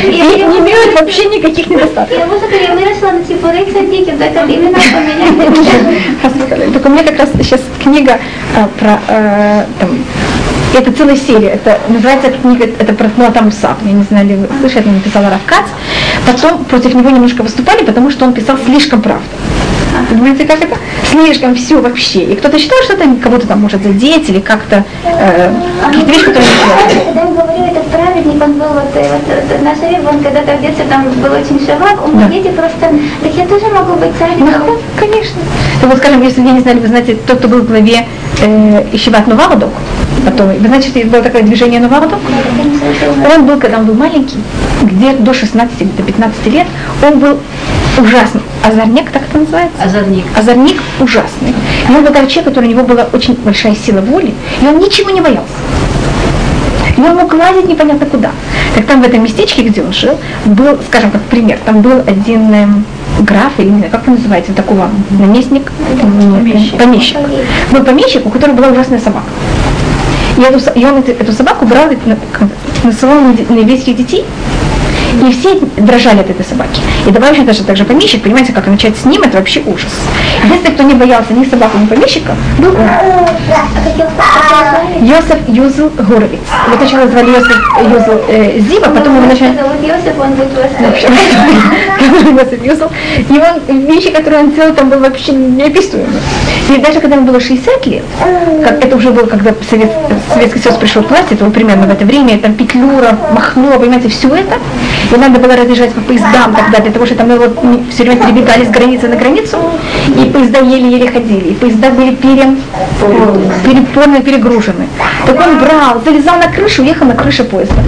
И не имеют вообще никаких недостатков. Я музыка, я выросла на Типурей Цадиким, так как именно поменяли. Так у меня как раз сейчас книга про там, это целая серия. Это называется книга, это про Мулатам Мусав. Я не знаю, ли вы слышали, написала Равкац. Потом против него немножко выступали, потому что он писал слишком правду. Понимаете, как это? Слишком все вообще. И кто-то считал, что это кого-то там может задеть или как-то э, какие-то вещи, которые не Когда я говорю, этот праведник, он был вот, э, вот наш он когда-то в детстве там был очень шавак, он да. дети просто, так я тоже могу быть цариком. Ну, конечно. Так вот, скажем, если я не знали, вы знаете, тот, кто был в главе э, Ищеват Новавадок, потом, вы знаете, что было такое движение Новавадок? Он был, когда он был маленький, где до 16 до 15 лет, он был ужасный. Озорник, так это называется? Озорник. Озорник ужасный. И он был такой человек, который у него была очень большая сила воли, и он ничего не боялся. И он мог лазить непонятно куда. Так там в этом местечке, где он жил, был, скажем, как пример, там был один эм, граф, или не знаю, как вы называете, такого наместник, помещик. помещик. Был помещик, у которого была ужасная собака. И, эту, и он эту, эту собаку брал, насылал на, на весь детей, И все дрожали от этой собаки. И добавочно даже также помещик, понимаете, как начать с ним, это вообще ужас. Если кто не боялся ни собаку, ни помещика, был он. Йосеф Юзл Горовиц. Вот сначала звали Йосеф Юзл э, Зива, потом его начали... Зовут Йосиф, он будет Йосеф Юзл. И он, вещи, которые он делал, там был вообще неописуемы. И даже когда ему было 60 лет, как это уже было, когда Совет, Советский Союз пришел к власти, это было примерно в это время, там Петлюра, Махно, понимаете, все это, и надо было разъезжать по поездам тогда, для того, что там его все время перебегали с границы на границу, и поезда еле-еле ходили, и поезда были пере, переполнены, перегружены. Так он брал, залезал на крышу, ехал на крыше поезда.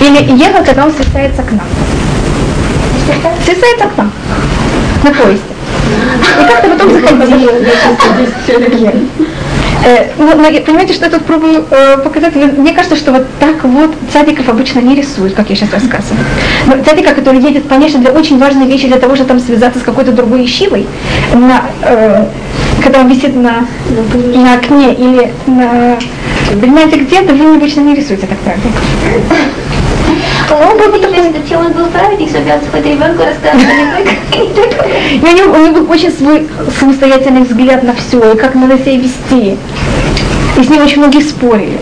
Или ехал, когда он свисает с окна. Свисает с окна на поезде. И как-то потом заходил. Э, ну, понимаете, что я тут пробую э, показать? Мне кажется, что вот так вот цадиков обычно не рисуют, как я сейчас рассказываю. Но цадика, который едет, конечно, для очень важной вещи, для того, чтобы там связаться с какой-то другой ищивой, на, э, когда он висит на, на окне или на... Понимаете, где-то вы обычно не рисуете так правильно. Он чем он был праведник, чтобы он хоть ребенку рассказывал, не только И у него, был очень свой самостоятельный взгляд на все, и как надо себя вести. И с ним очень многие спорили.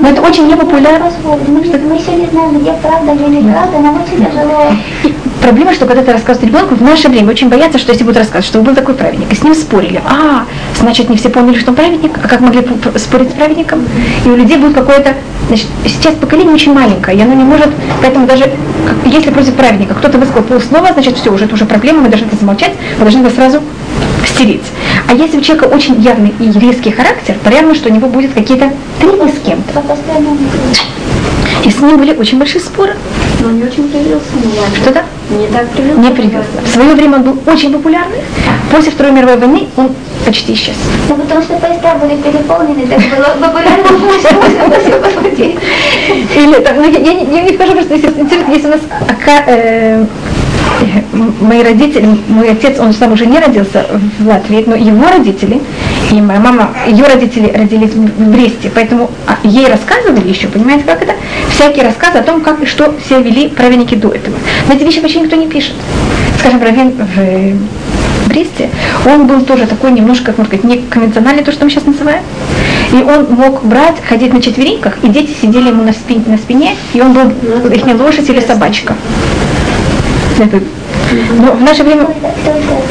Но это очень непопулярно. Мы, мы еще не знаем, где правда, где неправда, нам очень тяжело. И проблема, что когда ты рассказываешь ребенку, в наше время очень боятся, что если будут рассказывать, что был такой праведник, и с ним спорили, а, значит, не все помнили, что он праведник, а как могли спорить с праведником? И у людей будет какое-то, значит, сейчас поколение очень маленькое, и оно не может, поэтому даже, если против праведника кто-то высказал полслова, значит, все, уже это уже проблема, мы должны это замолчать, мы должны это сразу стереть. А если у человека очень явный и резкий характер, понятно, что у него будет какие-то трения с кем-то. И с ним были очень большие споры. Но он не очень привился, ну ладно. Что-то Не так привился. не привез. В свое время он был очень популярный. После Второй мировой войны он почти исчез. Ну, потому что поезда были переполнены, так было популярно Или там, ну, я, я не, я не скажу, просто если если у нас ака- э, мои родители, мой отец, он сам уже не родился в Латвии, но его родители и моя мама, ее родители родились в Бресте, поэтому а, ей рассказывали еще, понимаете, как это? Всякие рассказы о том, как и что себя вели праведники до этого. Но эти вещи почти никто не пишет. Скажем, Равин в Бресте, он был тоже такой немножко, как можно сказать, неконвенциональный, то, что мы сейчас называем. И он мог брать, ходить на четвереньках, и дети сидели ему на спине, на спине и он был их лошадь или собачка. Это- Но в наше время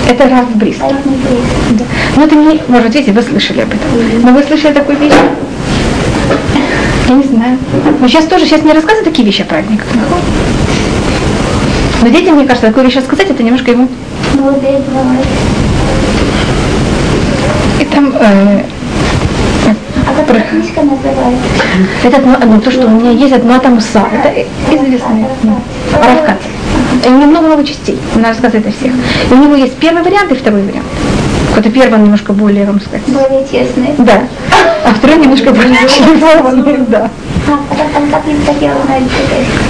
это Рав Брист. Да. Ну это не, может, видите, вы слышали об этом. Но вы слышали такую вещь? Я не знаю. Но сейчас тоже, сейчас не рассказывают такие вещи о праздниках. Но детям, мне кажется, такую вещь рассказать, это немножко ему... И там... э, А эта книжка называется? это одно, одно, то, что у меня есть одно там уса. Это известный ну, Равкат. И у него много-много частей. Он рассказывает о всех. И у него есть первый вариант и второй вариант. Какой-то первый он немножко более, вам сказать. Более честный. Да. А второй немножко более шлифованный, да. А?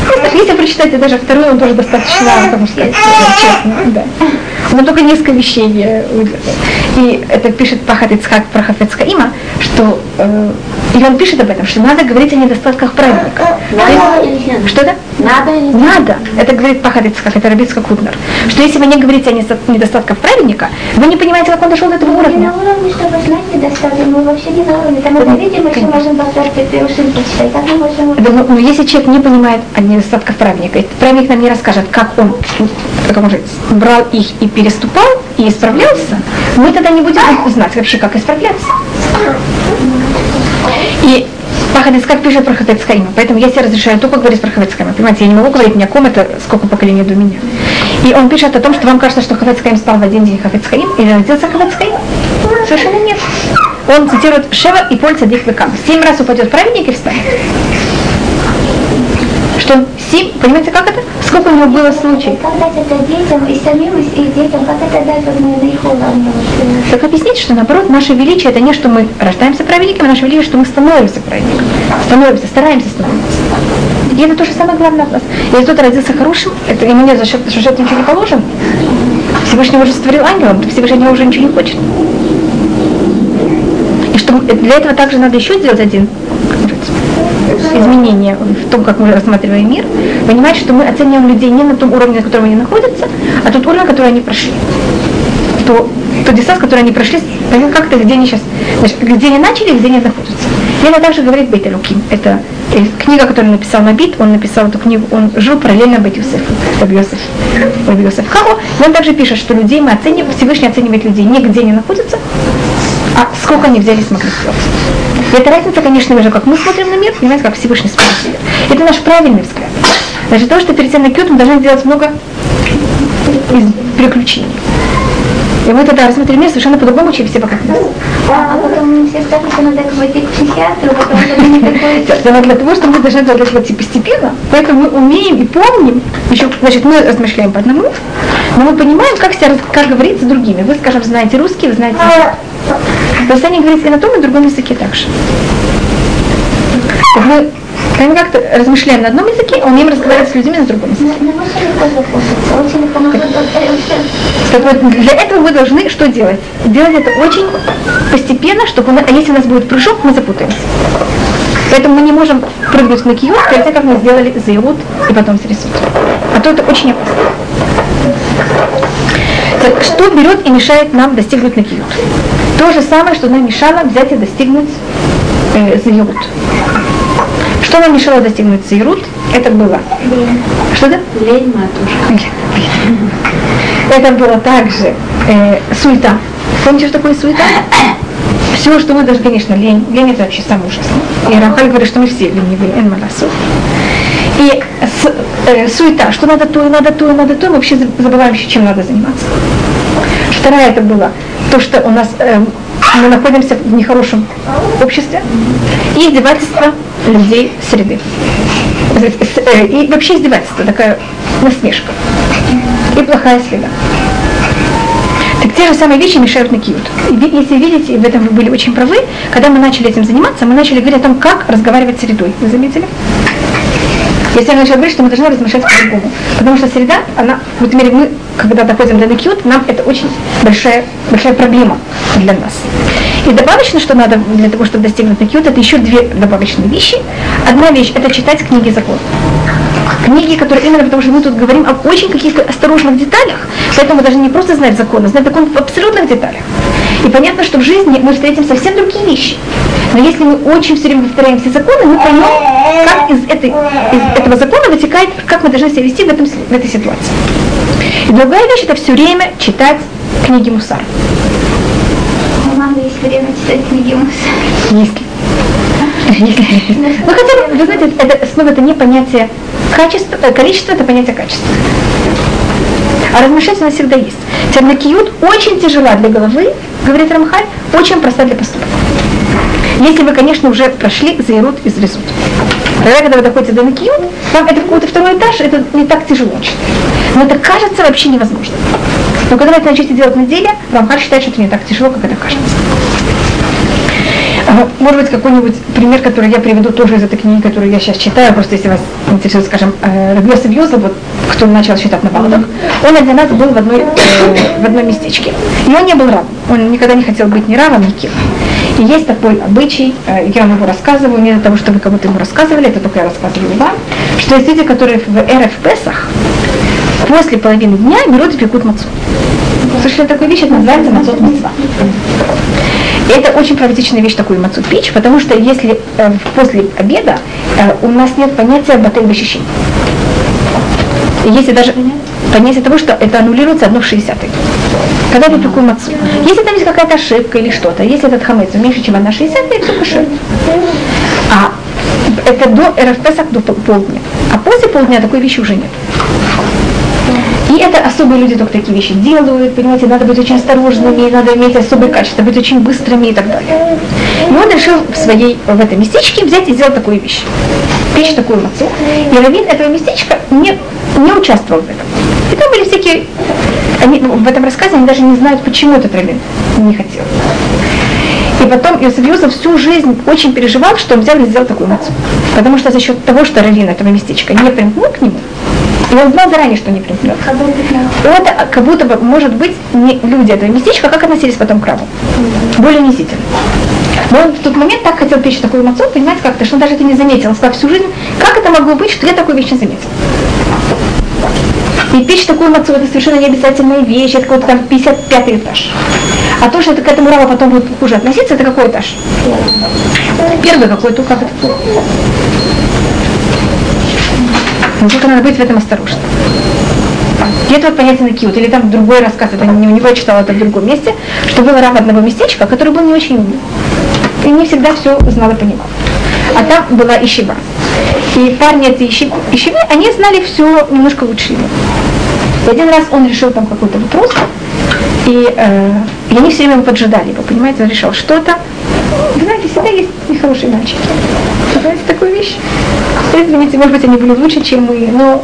Просто если прочитать даже второй, он тоже достаточно, потому что честно, да. Но только несколько вещей. выделила. И это пишет Пахат Ицхак про Хафецка Има, что э, и он пишет об этом, что надо говорить о недостатках праведника. Надо или не надо? Что это? Надо или не Надо. Это говорит Пахат Ицхак, это Рабицка Кутнер. Что если вы не говорите о недо- недостатках праведника, вы не понимаете, как он дошел до этого Мы не уровня. на уровне, чтобы знать недостатки, мы вообще не на уровне. Там это видим, мы можем повторить почитать. Как мы можем Да, но, но если человек не понимает о недостатках праведника, и праведник нам не расскажет, как он, как он же, брал их и переступал, и исправлялся, мы тогда не будем знать вообще, как исправляться. И Пахадец пишет про Хатецкаима, поэтому я себе разрешаю только говорить про Хатецкаима. Понимаете, я не могу говорить ни о ком, это сколько поколений до меня. И он пишет о том, что вам кажется, что Хатецкаим стал в один день Хатецкаим, и родился Хатецкаим. Совершенно нет. Он цитирует Шева и Поль Цадик Векам. Семь раз упадет праведник и встанет что семь, понимаете, как это? Сколько у него было случаев? Как дать это детям и самим, и детям, как это дать вот на их уровне? Так объяснить, что наоборот, наше величие это не что мы рождаемся праведниками, а наше величие, что мы становимся праведниками. Становимся, стараемся становиться. И это то же самое главное от нас. Если кто-то родился хорошим, это ему нет за счет, за счет ничего не положено. Всевышний уже сотворил ангелом, Всевышний от него уже ничего не хочет. И что что для этого также надо еще сделать один изменение в том, как мы рассматриваем мир, понимать, что мы оцениваем людей не на том уровне, на котором они находятся, а тот уровень, который они прошли. То, тот дистанс, который они прошли, как-то, где они сейчас, значит, где они начали, где они находятся. И это также говорит Бейт Луким. Это э, книга, которую написал Набит, он написал эту книгу, он жил параллельно Бейт Юсефу, Хаву, и он также пишет, что людей мы оцениваем, Всевышний оценивает людей не где они находятся, а сколько они взяли смогли сделать. И эта разница, конечно, между как мы смотрим на мир, понимаете, как Всевышний смотрит на мир. Это наш правильный взгляд. Значит, то, что перед тем на мы должны делать много из переключений. И мы тогда рассмотрели мир совершенно по-другому, чем все вокруг нас. А потом все скажут, что надо пойти к психиатру, потому что это не такой... Но для того, чтобы мы должны делать это постепенно, поэтому мы умеем и помним, еще, значит, мы размышляем по одному, но мы понимаем, как, себя, как говорить с другими. Вы, скажем, знаете русский, вы знаете Просто они говорят и на том, и на другом языке также. Мы мы как-то размышляем на одном языке, а умеем разговаривать с людьми на другом языке. Так вот, для этого мы должны что делать? Делать это очень постепенно, чтобы мы, а если у нас будет прыжок, мы запутаемся. Поэтому мы не можем прыгнуть на перед тем, как мы сделали заирут и потом срисут. А то это очень опасно. Так что берет и мешает нам достигнуть на киют? То же самое, что нам мешало взять и достигнуть э, заирут. Что нам мешало достигнуть заирут? Это было. Что это? Лень, матушка. Это было также э, суета. Помните, что такое суета? Все, что мы даже, конечно, лень. Лень это вообще самое ужасное. И Рамхаль говорит, что мы все ленивые, эн маласу. И с, э, суета, что надо то, и надо то, и надо то, мы вообще забываем еще, чем надо заниматься. Вторая это было то, что у нас э, мы находимся в нехорошем обществе, и издевательство людей среды. Э, и вообще издевательство, такая насмешка. И плохая среда. Так те же самые вещи мешают на киют. Если видите, в этом вы были очень правы, когда мы начали этим заниматься, мы начали говорить о том, как разговаривать с средой. Вы заметили? Если я говорить, что мы должны размышлять по-другому. Потому что среда, она, в этом мире мы, когда доходим до накют, нам это очень большая, большая проблема для нас. И добавочно, что надо для того, чтобы достигнуть накют, это еще две добавочные вещи. Одна вещь – это читать книги закон. Книги, которые именно потому, что мы тут говорим об очень каких-то осторожных деталях, поэтому должны не просто знать закон, а знать закон в абсолютных деталях. И понятно, что в жизни мы встретим совсем другие вещи. Но если мы очень все время повторяем все законы, мы поймем, как из, этой, из этого закона вытекает, как мы должны себя вести в, этом, в этой ситуации. И другая вещь – это все время читать книги Мусар. У мамы есть время читать книги Мусар. Если. Ну хотя, вы знаете, это, снова это не понятие качества, э, количества, это понятие качества. А размышлять у всегда есть. Тернакиют очень тяжела для головы, говорит Рамхаль, очень проста для поступка. Если вы, конечно, уже прошли заирут и зрезут. Тогда, когда вы доходите до Накиют, вам это какой-то второй этаж, это не так тяжело. Но это кажется вообще невозможно. Но когда вы это начнете делать на деле, Рамхаль считает, что это не так тяжело, как это кажется. Может быть, какой-нибудь пример, который я приведу тоже из этой книги, которую я сейчас читаю, просто если вас интересует, скажем, э, Рабьоса Бьюза, вот, кто начал считать на балдах, он один раз был в, одной, э, в одном местечке. И он не был равом. Он никогда не хотел быть ни равом, ни кем. И есть такой обычай, э, я вам его рассказываю, не для того, чтобы кому-то его рассказывали, это только я рассказываю вам, что есть люди, которые в РФ Песах после половины дня берут и пекут мацу. Слышали такую вещь, это называется мацот мацва. Это очень практичная вещь, такую мацу печь, потому что если э, после обеда э, у нас нет понятия батель вещей. Если даже понятие того, что это аннулируется одно в 60 Когда я пеку мацу. Если там есть какая-то ошибка или что-то, если этот хамец меньше, чем 1 60 это все кошер. А это до РФ до полдня. А после полдня такой вещи уже нет. И это особые люди только такие вещи делают, понимаете, надо быть очень осторожными, надо иметь особые качества, быть очень быстрыми и так далее. И он решил в своей, в этом местечке взять и сделать такую вещь. Печь такую мацу. И раввин этого местечка не, не участвовал в этом. И там были всякие, они, ну, в этом рассказе они даже не знают, почему этот раввин не хотел. И потом Иосиф Юзов всю жизнь очень переживал, что он взял и сделал такую мацу. Потому что за счет того, что раввин этого местечка не примкнул к нему, и он знал заранее, что не примкнет. Это как будто бы, может быть, не люди этого местечка, как относились потом к рабу. Более унизительно. Но он в тот момент так хотел печь такую мацу, понимаете, как-то, что он даже это не заметил. Он сказал всю жизнь, как это могло быть, что я такую вещь не заметил. И печь такую мацу, это совершенно не обязательная вещь, это какой-то там 55 этаж. А то, что это к этому раву потом будет хуже относиться, это какой этаж? Первый какой-то, как это? Насколько надо быть в этом осторожным. Это вот понятие накиют. Или там другой рассказ, это не у него я читала это в другом месте, что был раб одного местечка, который был не очень умный. И не всегда все знал и понимал. А там была ищева. И парни эти ищевы, они знали все немножко лучше его. И один раз он решил там какой-то вопрос, и, э, и они все время поджидали его, понимаете, он решил что-то. Вы знаете, всегда есть нехорошие мальчики. Знаете такую вещь? Думаете, может быть, они были лучше, чем мы, но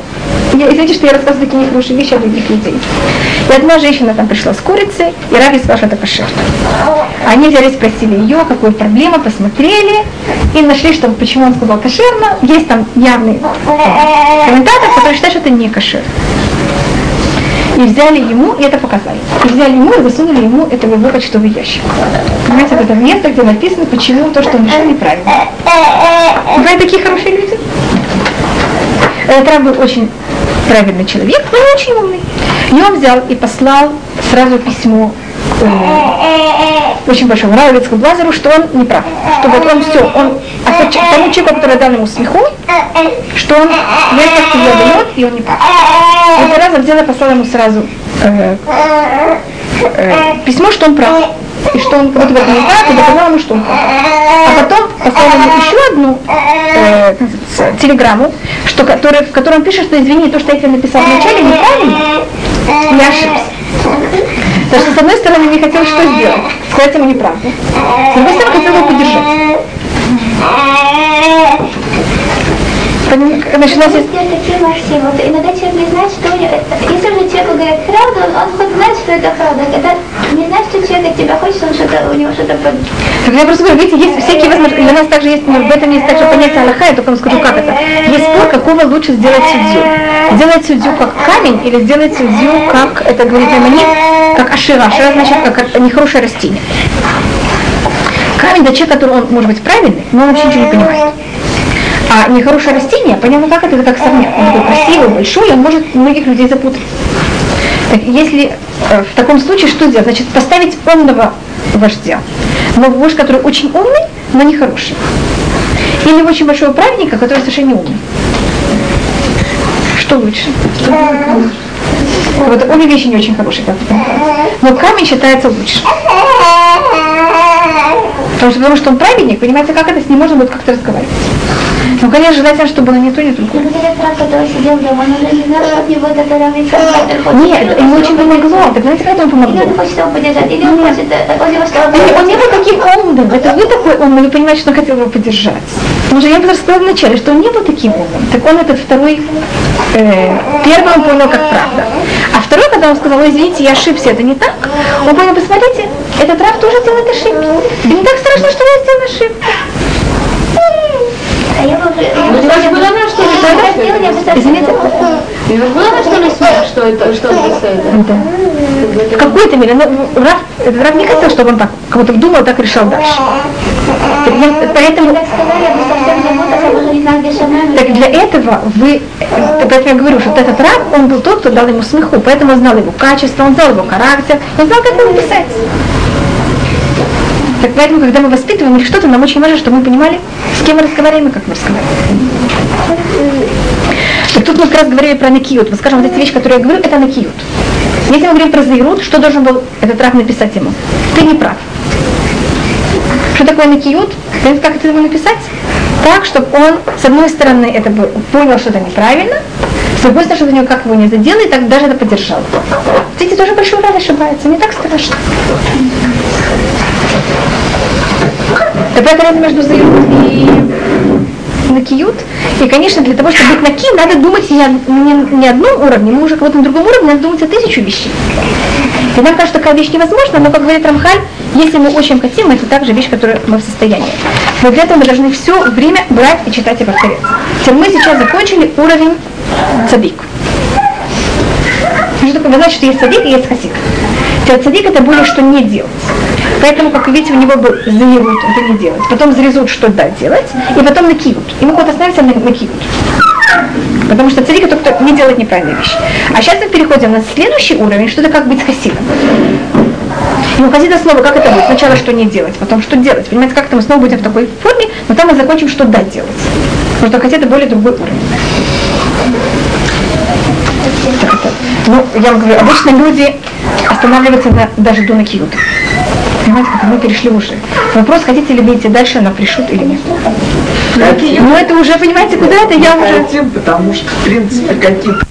я, извините, что я рассказываю такие нехорошие вещи о других людей. И одна женщина там пришла с курицей, и Раби сказал, что это кошер. Они взяли, спросили ее, какая проблема, посмотрели, и нашли, что почему он сказал кошерно. Есть там явный комментатор, который считает, что это не кошер. И взяли ему, и это показали. И взяли ему и засунули ему это в его почтовый ящик. Понимаете, это место, где написано, почему то, что он решил, неправильно. Бывают такие хорошие люди. Этот раб был очень праведный человек, но не очень умный. И он взял и послал сразу письмо э, очень большому Равицкому Блазеру, что он не прав. Что вот он все, он а тому человеку, который дал ему смеху, что он вместо себя дает, и он не прав. Это раза взяла и послала ему сразу э, э, письмо, что он прав. И что он вот в этом не и доказал ему, что он прав. А потом послал ему еще одну э, телеграмму, что, который, в котором пишет, что извини, то, что я тебе написал вначале, неправильно, я ошибся. Потому что, с одной стороны, мне хотелось что сделать? Сказать ему неправду. С другой стороны, хотел его поддержать. Нас есть... такие версии. Вот иногда человек не знает, что у него... Если уже человеку говорят правду, он, он хоть знает, что это правда. Когда не знает, что человек от тебя хочет, он что-то, у него что-то. Так я просто говорю, видите, есть всякие возможности. Для нас также есть, в этом есть также понятие Аллаха, я только вам скажу, как это. Есть спор, какого лучше сделать судью. Сделать судью как камень или сделать судью как, это говорит Маймонит, как ашира. Ашира значит как нехорошее растение. Камень, да человек, который он может быть правильный, но он вообще ничего не понимает. А нехорошее растение, понятно как это, это как сорняк. Он такой красивый, большой, он может многих людей запутать. Так, если э, в таком случае что сделать? Значит, поставить умного вождя. Но вождь, который очень умный, но не хороший. Или очень большого праведника, который совершенно не умный. Что лучше? Вот обе вещи не очень хорошие, как Но камень считается лучше. Потому что, потому что он праведник, понимаете, как это с ним можно будет как-то разговаривать. Ну, конечно, желательно, чтобы было не то, не другое. Нет, ему очень помогло. Так знаете, как ему помогло? Он он он Он не был таким умным. Это вы такой умный, вы понимаете, что он хотел его поддержать. Потому что я бы рассказала вначале, что он не был таким умным. Так он этот второй, э, первый он понял как правда. А второй, когда он сказал, извините, я ошибся, это не так, он понял, посмотрите, этот Раф тоже делает ошибки. И не так страшно, что я сделал ошибку. А я бы... Извините. Было что ли смех, что это, что это? В какой-то мере, но Раф, этот Раф не хотел, чтобы он так, как будто думал, так решал дальше. Поэтому, так для этого вы, поэтому я говорю, что вот этот раб, он был тот, кто дал ему смеху, поэтому он знал его качество, он знал его характер, он знал, как его писать. Так поэтому, когда мы воспитываем или что-то, нам очень важно, чтобы мы понимали, с кем мы разговариваем и как мы разговариваем. Так тут мы как раз говорили про накиют. Мы скажем, вот эти вещи, которые я говорю, это накиют. Если мы говорим про заирут, что должен был этот раб написать ему? Ты не прав. Что такое накиют? Как это ему написать? Так, чтобы он, с одной стороны, это понял, что это неправильно, с другой стороны, чтобы него как его не задело, и так даже это поддержал. Видите, тоже большой раз ошибается, не так страшно. Такая разница между заирут и накиют. И, конечно, для того, чтобы быть наки, надо думать не, не, не одном уровне, мы уже кого-то на другом уровне, надо думать о тысячу вещей. И нам кажется, такая вещь невозможна, но, как говорит Рамхаль, если мы очень хотим, это также вещь, которую мы в состоянии. Но для этого мы должны все время брать и читать и повторять. Теперь мы сейчас закончили уровень цадик. Что такое? Вы знаете, что есть цадик и есть хасик. Цадик это более что не делать. Поэтому, как вы видите, у него был заирут, это не делать. Потом зарезут, что да делать, и потом накиют. И мы вот остановимся на накиют. Потому что царик это кто не делает неправильные вещи. А сейчас мы переходим на следующий уровень, что это как быть хасидом. И у хасида снова, как это будет? Сначала что не делать, потом что делать. Понимаете, как-то мы снова будем в такой форме, но там мы закончим, что да делать. Потому что хасид это более другой уровень. Ну, я вам говорю, обычно люди останавливаются на, даже до накиюта. Понимаете, как мы перешли уже. Вопрос, хотите ли вы идти дальше на пришут или нет. Хотим. Ну это уже, понимаете, куда это я уже... Хотим, потому что, в принципе, какие-то